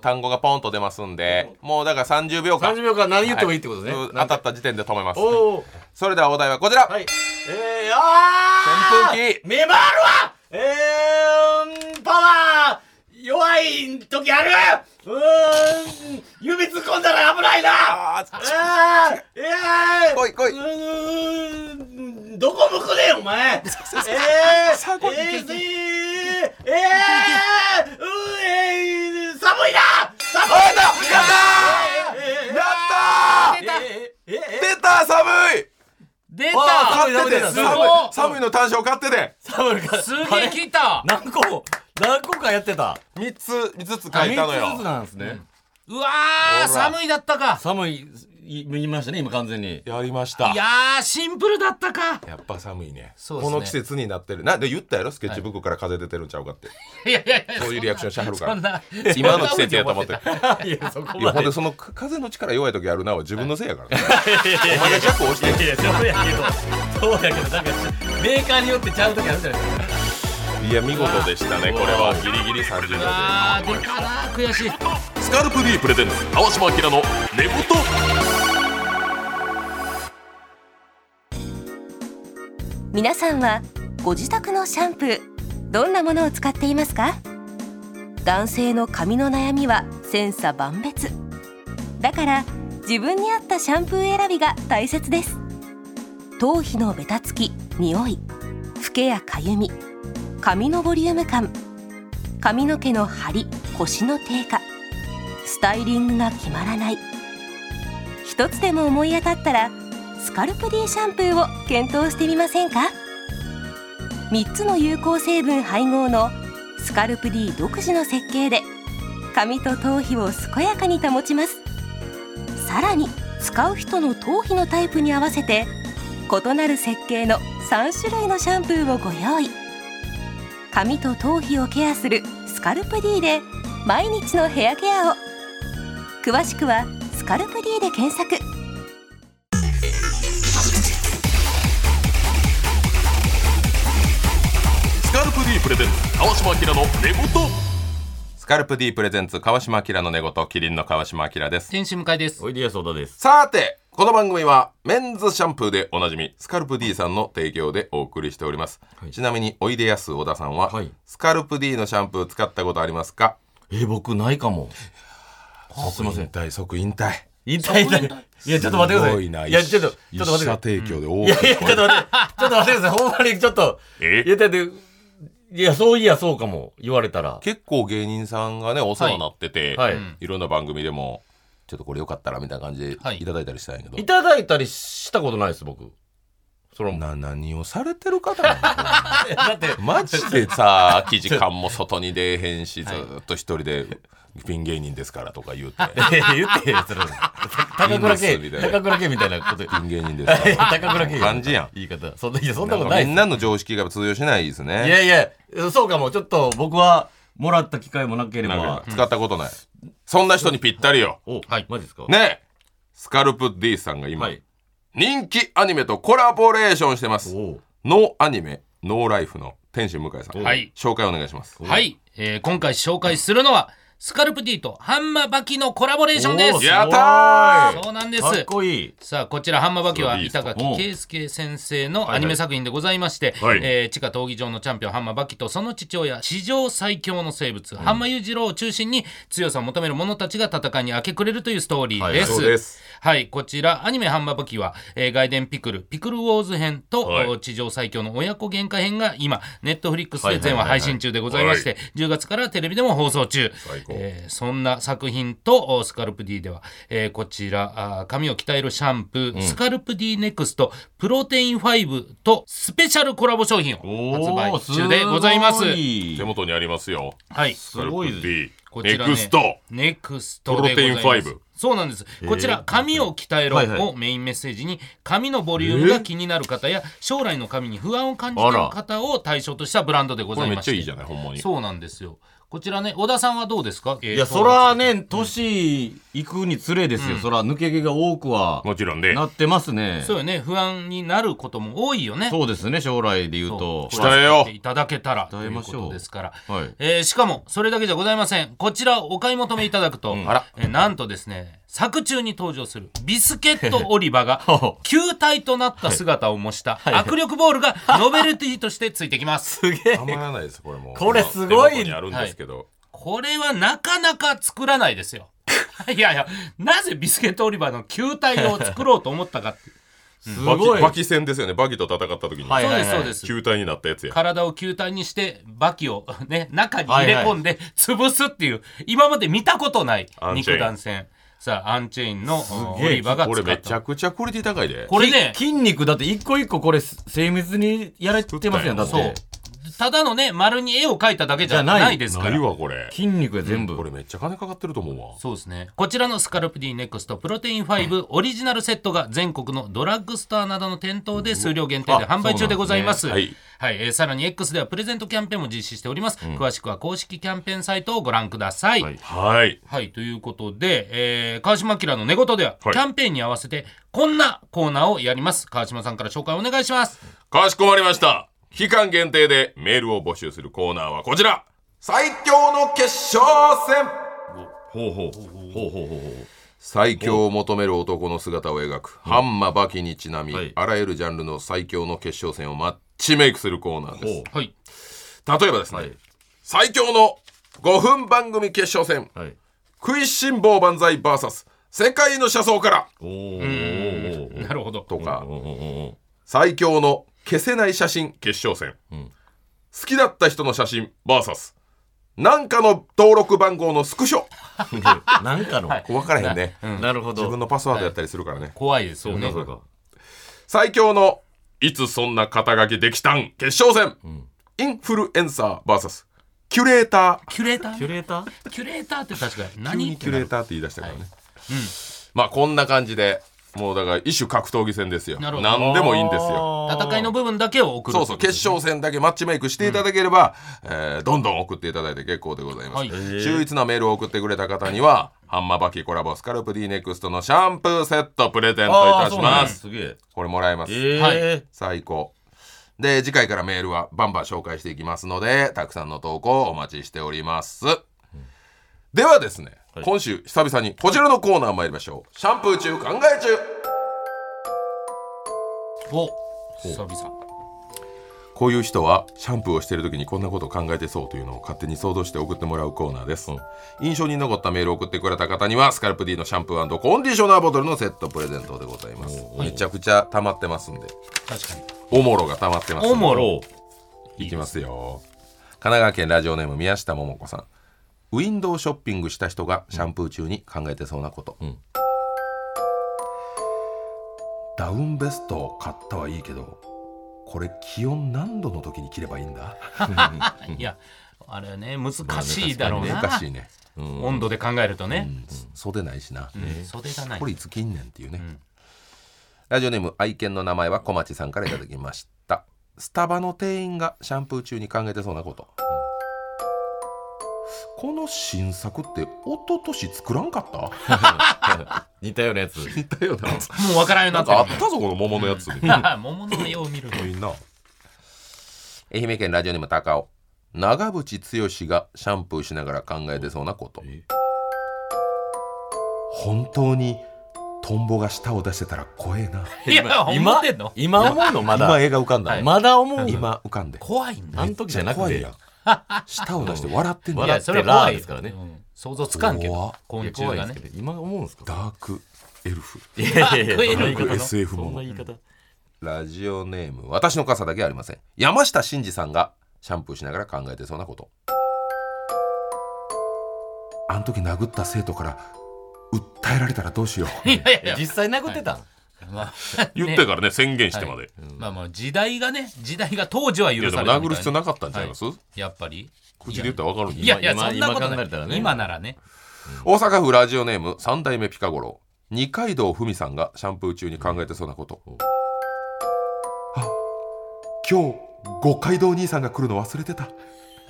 単語がポンと出ますんでもうだから30秒間。30秒間何言ってもい。いってことね、うん当たった時点で止めますおおそれではお題はこちら、はい。えー、あー扇風機。目回るわえー、パワー弱い時あるうーん。指突っ込んだら危ないな。あーあーえー、来い来い。うーん。どこ向くねんお前。えー、さあ来いえー、えー、えー、えー、寒いな寒いやったえーやったえーえーえー出た寒た買っててす寒いの単勝買っててサムルがすげえ切った何個も何個かやってた。3つ5つ書いたのよ。あ三つずつなんですね、うわーほら。寒いだったか。寒いい言いましたね今完全に。やりました。いやーシンプルだったか。やっぱ寒いね。そうですね。この季節になってる。なんで言ったやろ？スケッチブックから風出てるんちゃうかって、いやいやいやそういうリアクションしはるから。そんな今の季節やと思って。い。やそこいやほんでそのか風の力弱い時あるなは自分のせいやから、ね、お前が弱押して。んいやそうやけど。そうやけどなんかメーカーによってちゃう時あるじゃないですかいや見事でしたね。これはギリギリ30秒で。あー出たな悔しい。スカルプ D プレゼンツ川島明の寝言。皆さんはご自宅のシャンプーどんなものを使っていますか？男性の髪の悩みは千差万別。だから自分に合ったシャンプー選びが大切です。頭皮のベタつき匂いフケやかゆみ髪のボリューム感。髪の毛の張りコシの低下。スタイリングが決まらない。一つでも思い当たったらスカルプ D シャンプーを検討してみませんか？3つの有効成分配合のスカルプ D 独自の設計で髪と頭皮を健やかに保ちます。さらに使う人の頭皮のタイプに合わせて異なる設計の3種類のシャンプーをご用意。髪と頭皮をケアするスカルプ D で毎日のヘアケアを詳しくは「スカルプ D」で検索スカルプ D プレゼンツ川島明の寝言スカルプ D プレゼンツ川島明の寝言キリンの川島明です。天使向井です。おいでやす小田です。さてこの番組はメンズシャンプーでおなじみスカルプ D さんの提供でお送りしております、はい。ちなみにおいでやす小田さんは、はい。スカルプ D のシャンプー使ったことありますか？えー僕ないかも。すいません。引退。即引退？引退。だいやちょっと待ってください。いやちょっとちょっと待ってください。提供で大いやいや、ちょっと待って、ちょっと待ってください。ほんまにちょっと。え？いや、だって、いや、そういや、そうかも。言われたら。結構芸人さんがねお世話になってて、はい。い。うん。ろんな番組でもちょっとこれよかったらみたいな感じではいいただいたりしたんやけど、いただいたりしたことないです、僕。その、な何をされてる方なの？だって、マジでさ空き時間も外に出えへんしずっと一人でピン芸人ですからとか言うて え言って、それ。高倉いいんですみたいな健、高倉健みたいなこと。ピン芸人ですから 高倉健。感じやん言い方。そんな、いや、そんなことない。みんなの常識が通用しないですいねやいや、そうかも。ちょっと、僕は、もらった機会もなければか。使ったことない、そんな人にぴったりよ。お、はい。マジですか？ねえ。スカルプ D さんが今、はい。人気アニメとコラボレーションしてます。おノーアニメノーライフの天心向井さん、はい。紹介お願いします。はい、えー今回紹介するのはスカルプ D とハンマーバキのコラボレーションです。やったー。そうなんです。かっこいい。さあこちらハンマーバキは板垣圭介先生のはいアニメ作品でございまして、はい。えー地下闘技場のチャンピオンハンマーバキとその父親史上最強の生物、ハンマー裕次郎を中心に強さを求める者たちが戦いに明け暮れるというストーリーです。そうです。はい、こちらアニメハンマーバキは、えー、外伝ピクルピクルウォーズ編と、はい。お地上最強の親子喧嘩編が今ネットフリックスで全話はいはいはい。はい配信中でございまして、10月からテレビでも放送中えーそんな作品とおスカルプ D では、えーこちら髪を鍛えるシャンプー、スカルプ D ネクストプロテイン5とスペシャルコラボ商品を発売中でございます。手元にありますよ。はい。スカルプごいです D こちら、ね、ネクスト。ネクストプロテイン5そうなんです。こちら「髪を鍛えろ」をメインメッセージに髪のボリュームが気になる方や将来の髪に不安を感じている方を対象としたブランドでございまして。ちゃいいじゃないほんまに。そうなんですよこちらね小田さんはどうですか？いいや、そらね、年行くにつれですよ。そら抜け毛が多くはもちろんでなってますね。そうよね。不安になることも多いよね。そうですね、将来で言うと。そう。鍛えよう。いただけたらという鍛えましょう。ことですから、はい。えーしかもそれだけじゃございません。こちらお買い求めいただくと、あら。えーなんとですね作中に登場する。ビスケットオリバが 球体となった姿を模した握力ボールがノベルティとしてついてきます。すげえ。た。まらないですこれも。うこれすごい。あるんですけど、これはなかなか作らないですよ。いやいやなぜビスケットオリバーの球体を作ろうと思ったかってすごい。バキバキ戦ですよね。バキと戦った時に、はいそうですそうです。球体になったやつや。体を球体にしてバキをね中に入れ込んで潰すっていう今まで見たことないアンチェイン。肉弾戦さあアンチェインのオリバがこれめちゃくちゃクオリティ高いで。これねき筋肉だって一個一個これ精密にやられてますやんだっそう。てただのね丸に絵を描いただけじゃない。ですかないらわこれ。筋肉が全部、これめっちゃ金かかってると思うわ。そうですね。こちらのスカルプ D ネクストプロテイン5オリジナルセットが全国のドラッグストアなどの店頭で数量限定で販売中でございます。すね。はい、えーさらに X ではプレゼントキャンペーンも実施しております、詳しくは公式キャンペーンサイトをご覧ください。はい。はい。はい、ということで、えー川島明の寝言では、はい。キャンペーンに合わせてこんなコーナーをやります。川島さんから紹介お願いします。かしこまりました期間限定でメールを募集するコーナーはこちら。最強の決勝戦。ほうほう。ほうほうほうほう。最強を求める男の姿を描く。ハンマバキにちなみ、はい。あらゆるジャンルの最強の決勝戦をマッチメイクするコーナーです。ほはい。例えばですね、はい。最強の5分番組決勝戦。はい。食いしん坊万歳 VS 世界の車窓から。なるほど。とか、最強の消せない写真。決勝戦、ん。好きだった人の写真 VS なんかの登録番号のスクショ。なんかの、はい。分からへんね、なるほど。自分のパスワードやったりするからね、怖いですよね。最強のいつそんな肩書きできたん？決勝戦、インフルエンサー VS キュレーター。キュレーター？キュレーター？キュレーターって確かに急何にキュレーターって言い出したからね、うん。まあこんな感じでもうだから一種格闘技戦ですよ。何でもいいんですよ。戦いの部分だけを送るそうそう決勝戦だけマッチメイクしていただければ、えーどんどん送っていただいて結構でございます、はい。秀逸なメールを送ってくれた方にはハンマーバキコラボスカルプ D ネクストのシャンプーセットプレゼントいたします。す。げえ。これもらえます、えはい。え最高。で次回からメールはバンバン紹介していきますのでたくさんの投稿お待ちしております、ではですね、はい。今週久々にこちらのコーナー参りましょう。シャンプー中考え中。お久々。こういう人はシャンプーをしている時にこんなことを考えてそうというのを勝手に想像して送ってもらうコーナーです、印象に残ったメールを送ってくれた方にはスカルプ D のシャンプーコンディショナーボトルのセットプレゼントでございます。めちゃくちゃ溜まってますんで。確かに。おもろが溜まってますおもろ。いきますよ。神奈川県ラジオネーム宮下桃子さんウィンドウショッピングした人がシャンプー中に考えてそうなこと、ん。ダウンベストを買ったはいいけどこれ気温何度の時に着ればいいんだ？いやあれね難しいだろうな、難しいね、温度で考えるとね、うん。袖ないしな、うん。袖がない。これいつ着んねんっていうね、ん。ラジオネーム愛犬の名前は小町さんからいただきました。スタバの店員がシャンプー中に考えてそうなこと、この新作って一昨年作らんかった？似たようなやつ。似たようなもう分からんようになっあったぞこの桃のやつ 桃の絵を見ると。みんな。愛媛県ラジオネーム高尾。長渕剛がシャンプーしながら考えてそうなこと。本当にトンボが舌を出してたら怖えな。いや思ってんの？今思うのまだ。今映画浮かんだ、はい。まだ思うの？今浮かんで。怖いんだあの時じゃなくて。怖いやん舌を出して笑ってんのい笑やそれは怖いラーですからね。うん。想像つかんけど。昆虫がね。今思うんですか？ダークエルフ。いやいやいやダーク SF もの。ラジオネーム私の傘だけありません。山下真司さんがシャンプーしながら考えてそうなこと。あの時殴った生徒から訴えられたらどうしよう。いやいやいや実際殴ってたん？まあ 言ってからね宣言してまで、まあまあ時代がね時代が当時はい許やでもされたみたい殴る必要なかったんちゃいます、やっぱり。口で言ったら分かるんでいやいや今そんなことない。今考えたらね。今ならね。大阪府ラジオネーム三代目ピカゴロ。二階堂ふみさんがシャンプー中に考えてそうなこと、あ今日五街道兄さんが来るの忘れてた。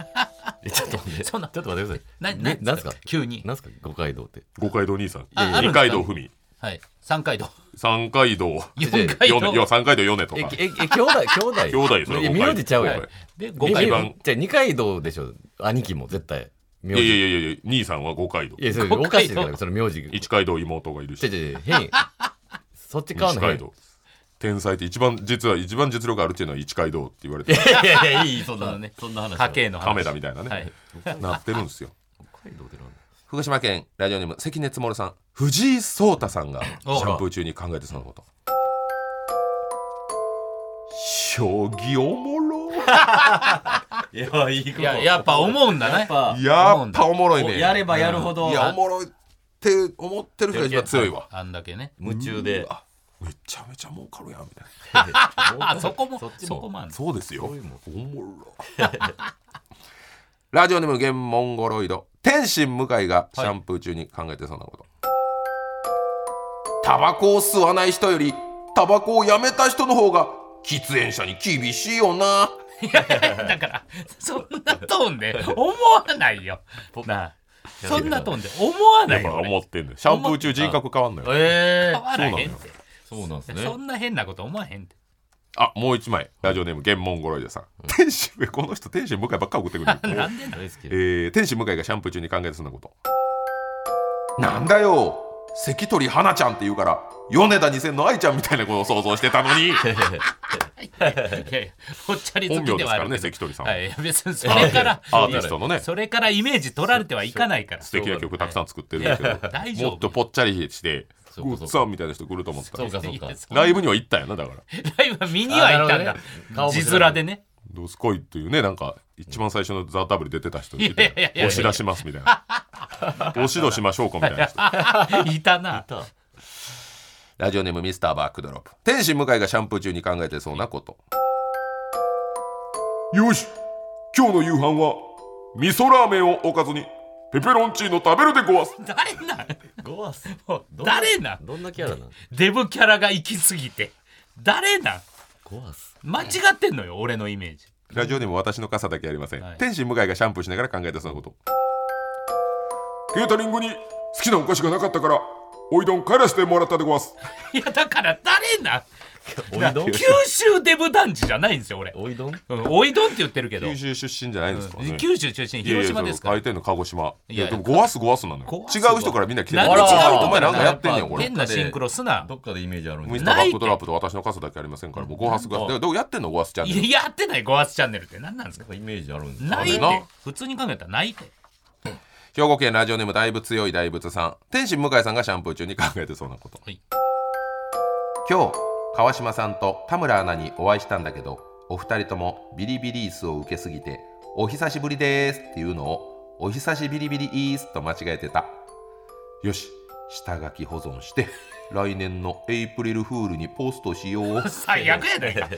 えちょっと待って。ちそんな。ょっと待ってください。なねなんすか？急に。なんすか？五街道って。五街道兄さん。二階堂ふみはい。三階堂。三階堂。四階堂。米いや三階堂米とか。えええ兄弟兄弟。兄弟 それ名字ちゃうやん。はい。で五階堂。じゃあ二階堂でしょ兄貴も絶対。いやいやいやいや兄さんは五階堂。いやそれ五階堂おかしいからその名字。一階堂妹がいるし。ちょちょちょ変そっち買わない一階堂。天才って一番実は一番実力あるっていうのは一階堂って言われてる。いやいやいやいいそんなねそんな話家計の話。カメラみたいなね、はい。なってるんですよ。北海道でなんだ福島県ラジオネーム関根つもるさん藤井聡太さんがシおャンプー中に考えてそのこと。将棋おもろ。いやいいいややっぱ思うんだね。やっぱ。やっぱおもろいね。やればやるほど。いやおもろいって思ってる人が一番強いわ。あんだけね。夢中で。めちゃめちゃ儲かるやんみたいあ そこもそっちもそこもそうですよ。おもろ ラジオネームゲンモンゴロイド天心向井がシャンプー中に考えてそうなこと、タバコを吸わない人よりタバコをやめた人の方が喫煙者に厳しいよな。だからそんなトーンで思わないよ。なあ。そんなトーンで思わないよだから思ってんのよ。シャンプー中人格変わんのよ。え変わらへんって。そうなんですね。そんな変なこと思わへんってあもう一枚。ラジオネームゲンモンゴロイドさん、天心この人天心向井ばっか送ってくる。なんでえー、天使向井がシャンプー中に考えてそんなこと。なんだよ。関取花ちゃんって言うから米田2000の愛ちゃんみたいなことを想像してたのに。っちゃり好本名ですからね関取さん、はい、別にそれからアーティストのね。それからイメージ取られてはいかないから。素敵な曲たくさん作ってるんですけど。大丈夫。もっとぽっちゃりしてグッサンみたいな人来ると思った。らそうか。そうか。ライブには行ったんやなだから。ライブは見には行ったんだ。字面でね。どうすこいっていうねなんか一番最初の「ザ・ダブル出てた人いいやいやいやいや。て押し出しますみたいな。押し出しましょうかみたいな人。いたなたラジオネームミスターバックドロップ。天心向井がシャンプー中に考えてそうなこと。よし。今日の夕飯は味噌ラーメンをおかずにペペロンチーノ食べるでごわす。誰なん誰なん？どんなキャラなん？デブキャラが行き過ぎて。誰なん？ゴアス間違ってんのよ俺のイメージ。ラジオネーム私の傘だけありません、はい。天心向井がシャンプーしながら考えてそうなこと。ケータリングに好きなお菓子がなかったからおいどん帰らせてもらったでごわす。いやだから誰な九州デブ団地じゃないんですよ俺。おいどん？うんおいどんって言ってるけど。九州出身じゃないんですか、ね九州出身広島ですから。いやいやそう書いてんの鹿児島。いいややでもゴワスゴワスなのよ。違う人からみんな来てなんで違う人お前なんかやってんねんこれ変なシンクロすな。どっかでイメージあるんでミスターバックドラップと私の傘だけありませんからもうゴワスゴワス。でどうやってんのゴワスチャンネル。いややってないゴアスチャンネルって。何なんですか？イメージあるんですないって。あれな。普通に考えたらないって。兵庫県ラジオネームだいぶ強い大仏さん。天心向井さんがシャンプー中に考えてそうなこと、はい。今日川島さんと田村アナにお会いしたんだけどお二人ともビリビリ椅子を受けすぎて「お久しぶりです」っていうのを「お久しビリビリイース」と間違えてた。よし下書き保存して来年のエイプリルフールにポストしよう 最悪やないか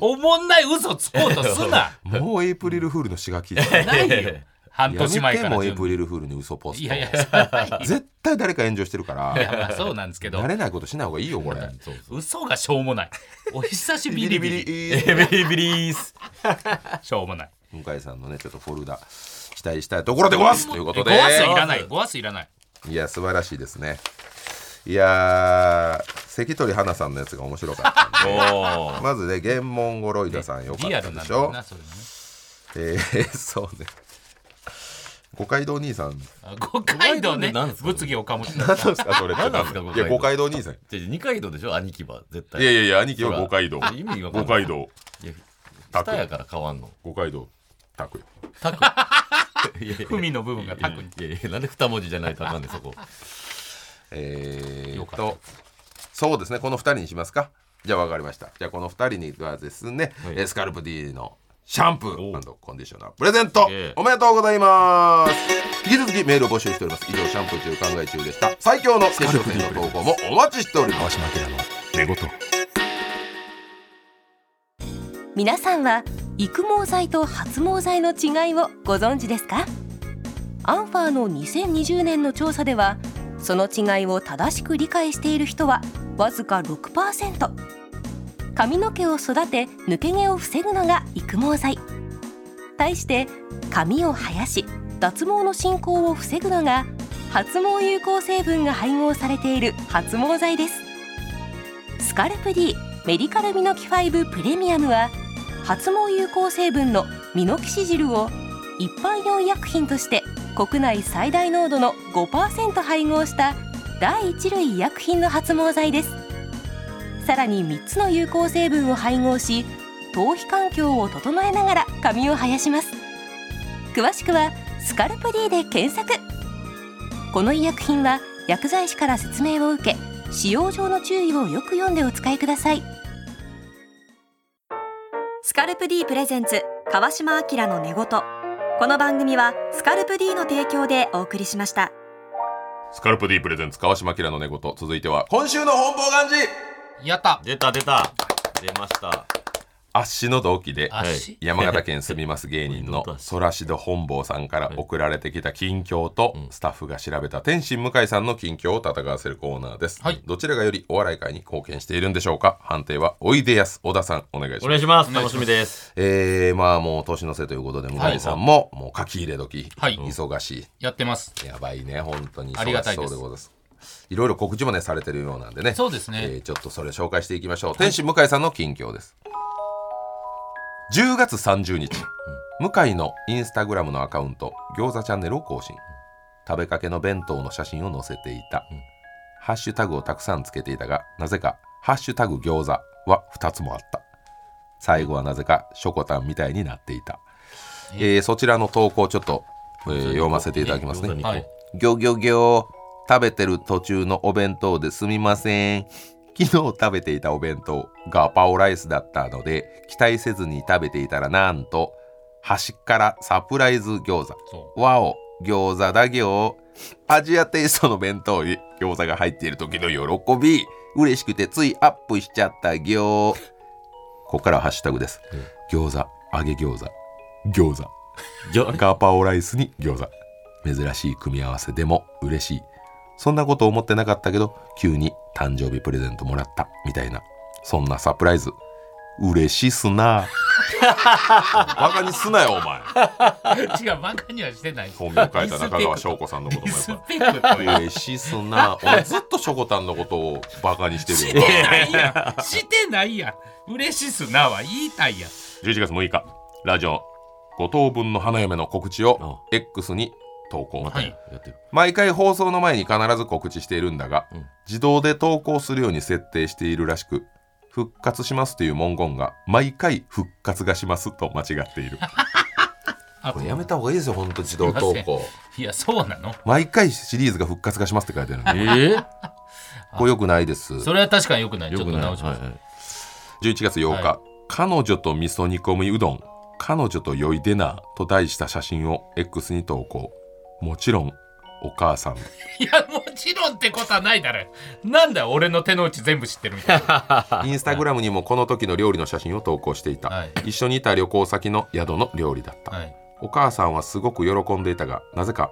おおもんない嘘つこうとすな。もうエイプリルフールのしがきないよ半や年前から準備。プリルフールに嘘ポスト。いやいや。絶対誰か炎上してるから。いやまあそうなんですけど。慣れないことしない方がいいよこれ。嘘がしょうもない。お久し ビリビリ。ビリビリースしょうもない。向井さんのねちょっとフォルダ期待したいところでごわす。ということで。ゴアスいらない。ゴアスいらない。いや素晴らしいですね。いやー関取花さんのやつが面白かったまずねゲンモンゴロイダさんよかっリアルなんだたでしょね。えー、そうね五街道兄さん。あ五街道ね。何ですか？物議を醸し出何ですか？それ。何なんですか？いや五街道兄さん。じゃ二階堂でしょ？兄貴は絶対。いやいやいや兄貴は五街道意味わかんない。五街道いやタやから変わんの。五街道タクよタクいやいや。文の部分がタクにいやいやなんで二文字じゃないとあかんねんそこ。えー、よかっとそうですね。この2人にしますか。じゃあ分かりました。じゃあこの2人にはですね、はスカルプ D のシャンプおーコンディショナー。プレゼント。ええおめでとうございます。引き続きメールを募集しております。以上シャンプー中考え中でした。最強の決勝戦の投稿もお待ちしております。島明の寝言。皆さんは育毛剤と発毛剤の違いをご存知ですか？アンファーの2020年の調査ではその違いを正しく理解している人はわずか6%髪の毛を育て抜け毛を防ぐのが育毛剤。対して髪を生やし脱毛の進行を防ぐのが発毛有効成分が配合されている発毛剤です。スカルプ D メディカルミノキ5プレミアムは発毛有効成分のミノキシジルを一般用医薬品として国内最大濃度の5%配合した第一類医薬品の発毛剤です。さらに3つの有効成分を配合し頭皮環境を整えながら髪を生やします。詳しくはスカルプ D で検索。この医薬品は薬剤師から説明を受け使用上の注意をよく読んでお使いください。スカルプ D プレゼンツ川島明の寝言。この番組はスカルプ D の提供でお送りしました。スカルプ D プレゼンツ川島明の寝言。続いては今週の本望願寺やった。出た出た。出ました。足の同期で足？山形県住みます芸人の ソラシド本坊さんから送られてきた近況とスタッフが調べた天心向井さんの近況を戦わせるコーナーです、はい。どちらがよりお笑い界に貢献しているんでしょうか判定はおいでやす小田さんお願いします。お願いします。楽しみです。えー、まあもう年の瀬ということで向井さんももう書き入れ時、はい。忙しやってます。いやばいね本当にありがたいです忙しそうでございますいろいろ告知もねされてるようなんでね。そうですね。えーちょっとそれ紹介していきましょう、天心向井さんの近況です。10月30日、向井のインスタグラムのアカウント餃子チャンネルを更新。食べかけの弁当の写真を載せていた、ハッシュタグをたくさんつけていたがなぜか「ハッシュタグ餃子」は2つもあった。最後はなぜかショコタンみたいになっていた、えーそちらの投稿をちょっと、えー読ませていただきますね、ギョギョギョ食べてる途中のお弁当ですみません。昨日食べていたお弁当ガパオライスだったので期待せずに食べていたらなんと端からサプライズ餃子。そわお餃子だよアジアテイストの弁当に餃子が入っている時の喜び。嬉しくてついアップしちゃった行。ここからはハッシュタグです、餃子揚げ餃子餃子。ガパオライスに餃子。珍しい組み合わせでも嬉しいそんなこと思ってなかったけど急に誕生日プレゼントもらったみたいな。そんなサプライズ。嬉しいっすな。バカにすなよお前。う違うバカにはしてない。本名書いた中川翔子さんのこともやっ嬉しいっすな。俺ずっとショコタンのことをバカにしてしるよ。てないやんしてないやん。嬉しいっすなは言いたいやん。11月6日ラジオ5等分の花嫁の告知を X に投稿、はいやってる。毎回放送の前に必ず告知しているんだが、うん。自動で投稿するように設定しているらしく復活しますという文言が毎回復活がしますと間違っている。あこれやめた方がいいですよ本当自動投稿。いやそうなの？毎回シリーズが復活がしますって書いてあるえー？これよくないです。それは確かによくない。ちょっとよくない直します、はいはい。11月8日、は彼女と味噌煮込みうどん彼女と良いデナーと題した写真を X に投稿もちろんお母さん。いやもちろんってことはないだろ。なんだよ俺の手の内全部知ってるみたいな。インスタグラムにもこの時の料理の写真を投稿していた、はい。一緒にいた旅行先の宿の料理だった、はい。お母さんはすごく喜んでいたがなぜか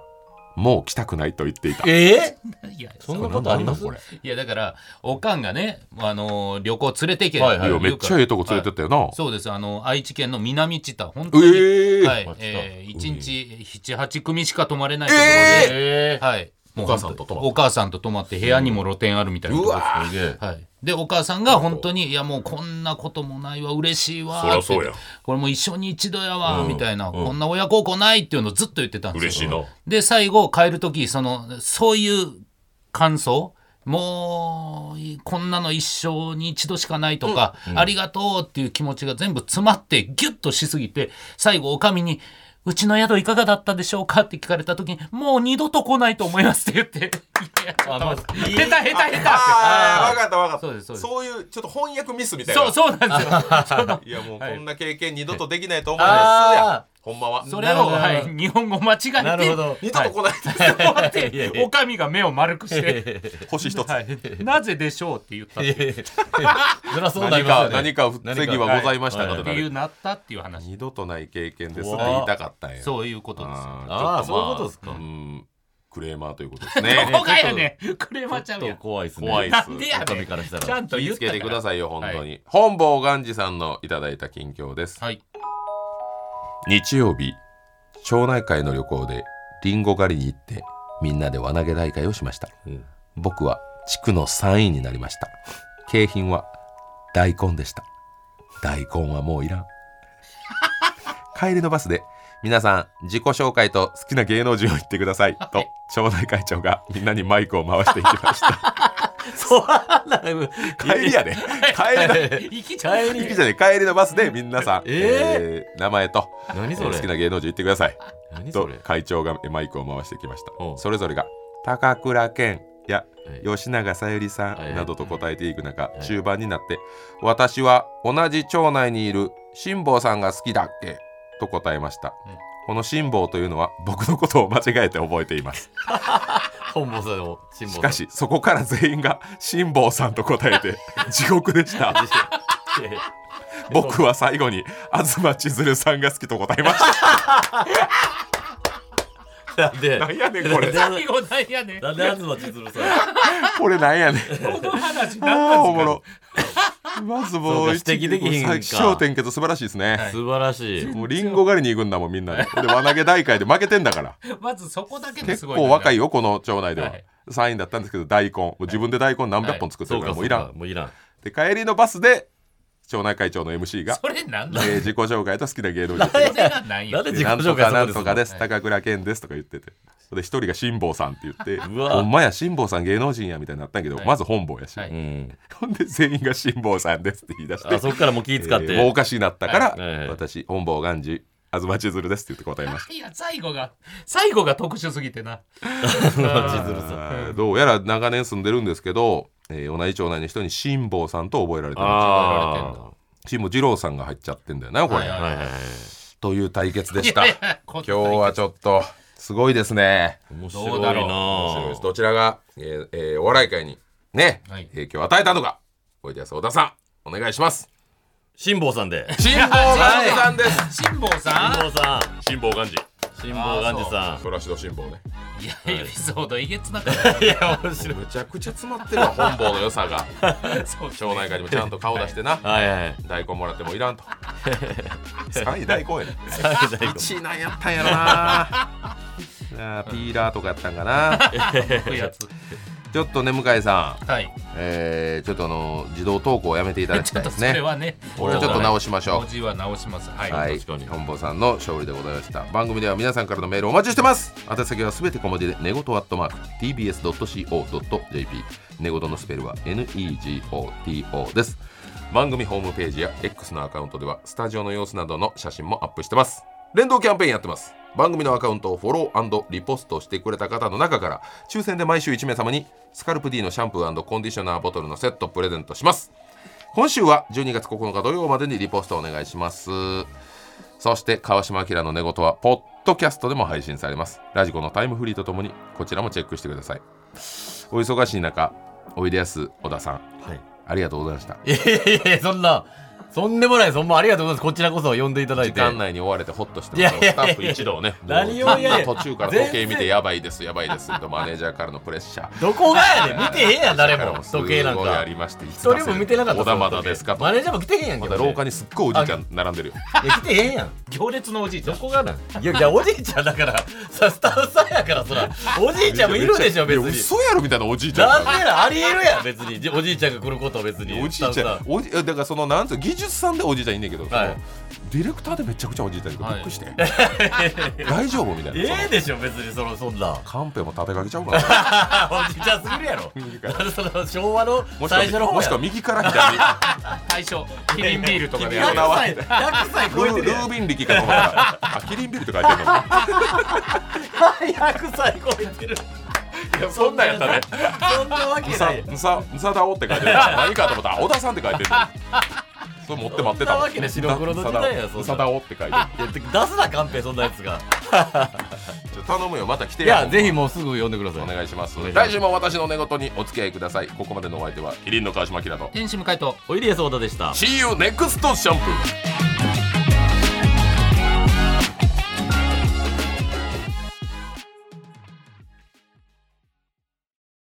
もう来たくないと言っていた。えいやそんなことあります？これ？いやだからおかんがね、あのー旅行連れて行けはいはい。いやめっちゃええとこ連れてったよな、はい。そうですあの愛知県の南知多本当に、ええはい。えー、1日78組しか泊まれないところで、えはいお母さんと泊まったお母さんと泊まって部屋にも露店あるみたいなとこうわすげえはい、でお母さんが本当に「いやもうこんなこともないわ嬉しいわ」そりゃそうや。これもう一生に一度やわ、うん。みたいな、うん。こんな親孝行ないっていうのをずっと言ってたんですよ。嬉しいな。で最後帰る時そのそういう感想もうこんなの一生に一度しかないとか、ありがとうっていう気持ちが全部詰まってギュッとしすぎて最後おかみに「うちの宿いかがだったでしょうか?」って聞かれた時に「もう二度と来ないと思います」って言って「いやちょっと待って下手下手下手」って。ああ分かった分かった。そうですそうです。そういうちょっと翻訳ミスみたいな。そうそうなんですよ。いやもうはいこんな経験二度とできないと思うんですほんまは？それを、なるほど。はい、日本語間違えてなるほど。二度と来ない待っていやいや。おかみが目を丸くして 星一つ。はい、なぜでしょうって言ったっていう。そりゃそうな何りますよね。か何か防ぎはございましたかはいとなるっていうなったっていう話。二度とない経験ですって言いたかったんや。そういうことですああーーちょっまそういうことですか。うん。クレーマーということです どねこがやねん。クレーマーちゃちょっとうやん怖いですね。怖いっす。なんでやねからしたら。ちゃんと言気をつけてくださいよ本当に、はい。本坊ガンジさんのいただいた近況です。はい日曜日町内会の旅行でリンゴ狩りに行ってみんなで輪投げ大会をしました、うん。僕は地区の3位になりました。景品は大根でした。大根はもういらん。帰りのバスで皆さん自己紹介と好きな芸能人を言ってくださいと町内会長がみんなにマイクを回していきました そうな帰りやで。帰りだ。行き行きじゃね帰りのバスで皆さん、えー？名前と何それ？好きな芸能人言ってください。と何それ？会長がマイクを回してきました。う。んそれぞれが高倉健やはい。吉永小百合さはい。んなどと答えていく中い。中盤になって「私は同じ町内にいる辛坊さんが好きだっけ?」と答えました。うん。この辛坊というのは僕のことを間違えて覚えています 本坊さんの辛抱しかしそこから全員が辛坊さんと答えて 地獄でした。僕は最後に東千鶴さんが好きと答えましたなんでなんやねんこれ。なんで最後なんやねん。なんで東千鶴さんこれなんやねん。この話なんですかーおもろ。まずもそう指摘できひんか。最小点結素晴らしいですね、素晴らしい。もうリンゴ狩りに行くんだもんみんなでで輪投げ大会で負けてんだから。まずそこだけで結すごい構若いよよこの町内では、はい。3位だったんですけど大根。もう自分で大根何百本作ってるからもういらん、もういらん。で帰りのバスで町内会長の MC が、それなんだえー自己紹介と好きな芸能人。それがなんやなんで自己なんと紹介かなんとかです。高倉健です。とか言ってて。で一人が辛坊さんって言ってうわ。ほんまや辛坊さん芸能人やみたいになったんやけど、はい。まず本坊やし、はい。うん。ほんで全員が辛坊さんですって言い出して。あそっからもう気使って、えーもうおかしになったから、はい。はい。私本坊元治東千鶴ですって言って答えました。いや最後が最後が特殊すぎてな。どうやら長年住んでるんですけど、えー同じ町内の人に辛坊さんと覚えられてるあ辛坊二郎さんが入っちゃってんだよなこれ、はいあはいはい。はいという対決でした。いやいやこ今日はちょっとすごいですね。面白いどうだろう面白いなです。どちらが、えーえーお笑い界にね、はい。影響を与えたのかおいでやす小田さんお願いします。辛坊さんで。辛坊さんです。辛坊さ辛坊さん。辛坊辛坊元治さそらしど辛坊ね。んいやエピソードえげつなかった。ん いや面白い。むちゃくちゃ詰まってるわ本坊の良さが。町内会にもちゃんと顔出してな、はい。はい大根もらってもいらんと。3位大根やね。最後1位なんやったんやろな。ピーラーとかやったんかな。やつちょっとね向井さん、はい。えー、ちょっとあの自動投稿をやめていただきたいですね。はねこれちょっと直しましょう。文字は直します。はい、はい。確かに、本坊さんの勝利でございました。番組では皆さんからのメールお待ちしてます。宛先はすべて小文字で寝言アットマーク tbs.co.jp 寝言のスペルは negoto です。番組ホームページや X のアカウントではスタジオの様子などの写真もアップしてます連動キャンペーンやってます。番組のアカウントをフォローリポストしてくれた方の中から抽選で毎週1名様にスカルプ D のシャンプーコンディショナーボトルのセットプレゼントします。今週は12月9日土曜までにリポストお願いします。そして川島明の寝言はポッドキャストでも配信されます。ラジコのタイムフリーとともにこちらもチェックしてください。お忙しい中おいでやす小田さん。はい。ありがとうございました。いやいやいやそんなそんでもないですほんまありがとうございます。こちらこそ呼んでいただい時て間内に追われてホッとしていやいやいやスタッフ一同ね何をいやいや途中から時計見てやばいですやばいですとマネージャーからのプレッシャー。どこがやねん見てへんやん誰も。時計なんか。ありまして一人も見てなかった小田まだですかとマネージャーも来てへんやんけまだ廊下にすっごいおじいちゃん並んでるよ。いや来てへんやん。行列のおじいちゃん。どこがなん？いやいやおじいちゃんだからさスタッフさんやからそら。おじいちゃんもいるでしょ別いやに。嘘やろみたいなおじいちゃん。なんでなありえるやん別に。じおじいちゃんが来ることは別に。おじいちゃんおじだからそのなんつうの技術さんでおじいちゃんいんねんけど、そのはいディレクターでめちゃくちゃおじいちゃんいるかびっくりして、大丈夫みたいな、ええでしょ別にそのそんな。カンペも立てかけちゃうから。おじいちゃんすぎるやろ。右から。なんでその昭和の最初の方や。はもしくは右から左。に最初キリンビールとかでやる。100君は歳100歳超えてルービン力かと思ったら。あキリンビルって書いてるの。100歳超えてる。そんなんやったね。そんなわけむさないむさむさだおって書いてる。何かと思った。ら小田さんって書いてるそれ持って待ってたわ。けない白黒の時代やそんなむさだおって書いて出すなカンペそんなやつが。ちょ頼むよまた来ていやぜひもうすぐ呼んでください。お願いします。来週も私の寝言にお付き合いください。ここまでのお相手はキリンの川島明と天使向かいとおいでやす小田でした。See you next シャンプー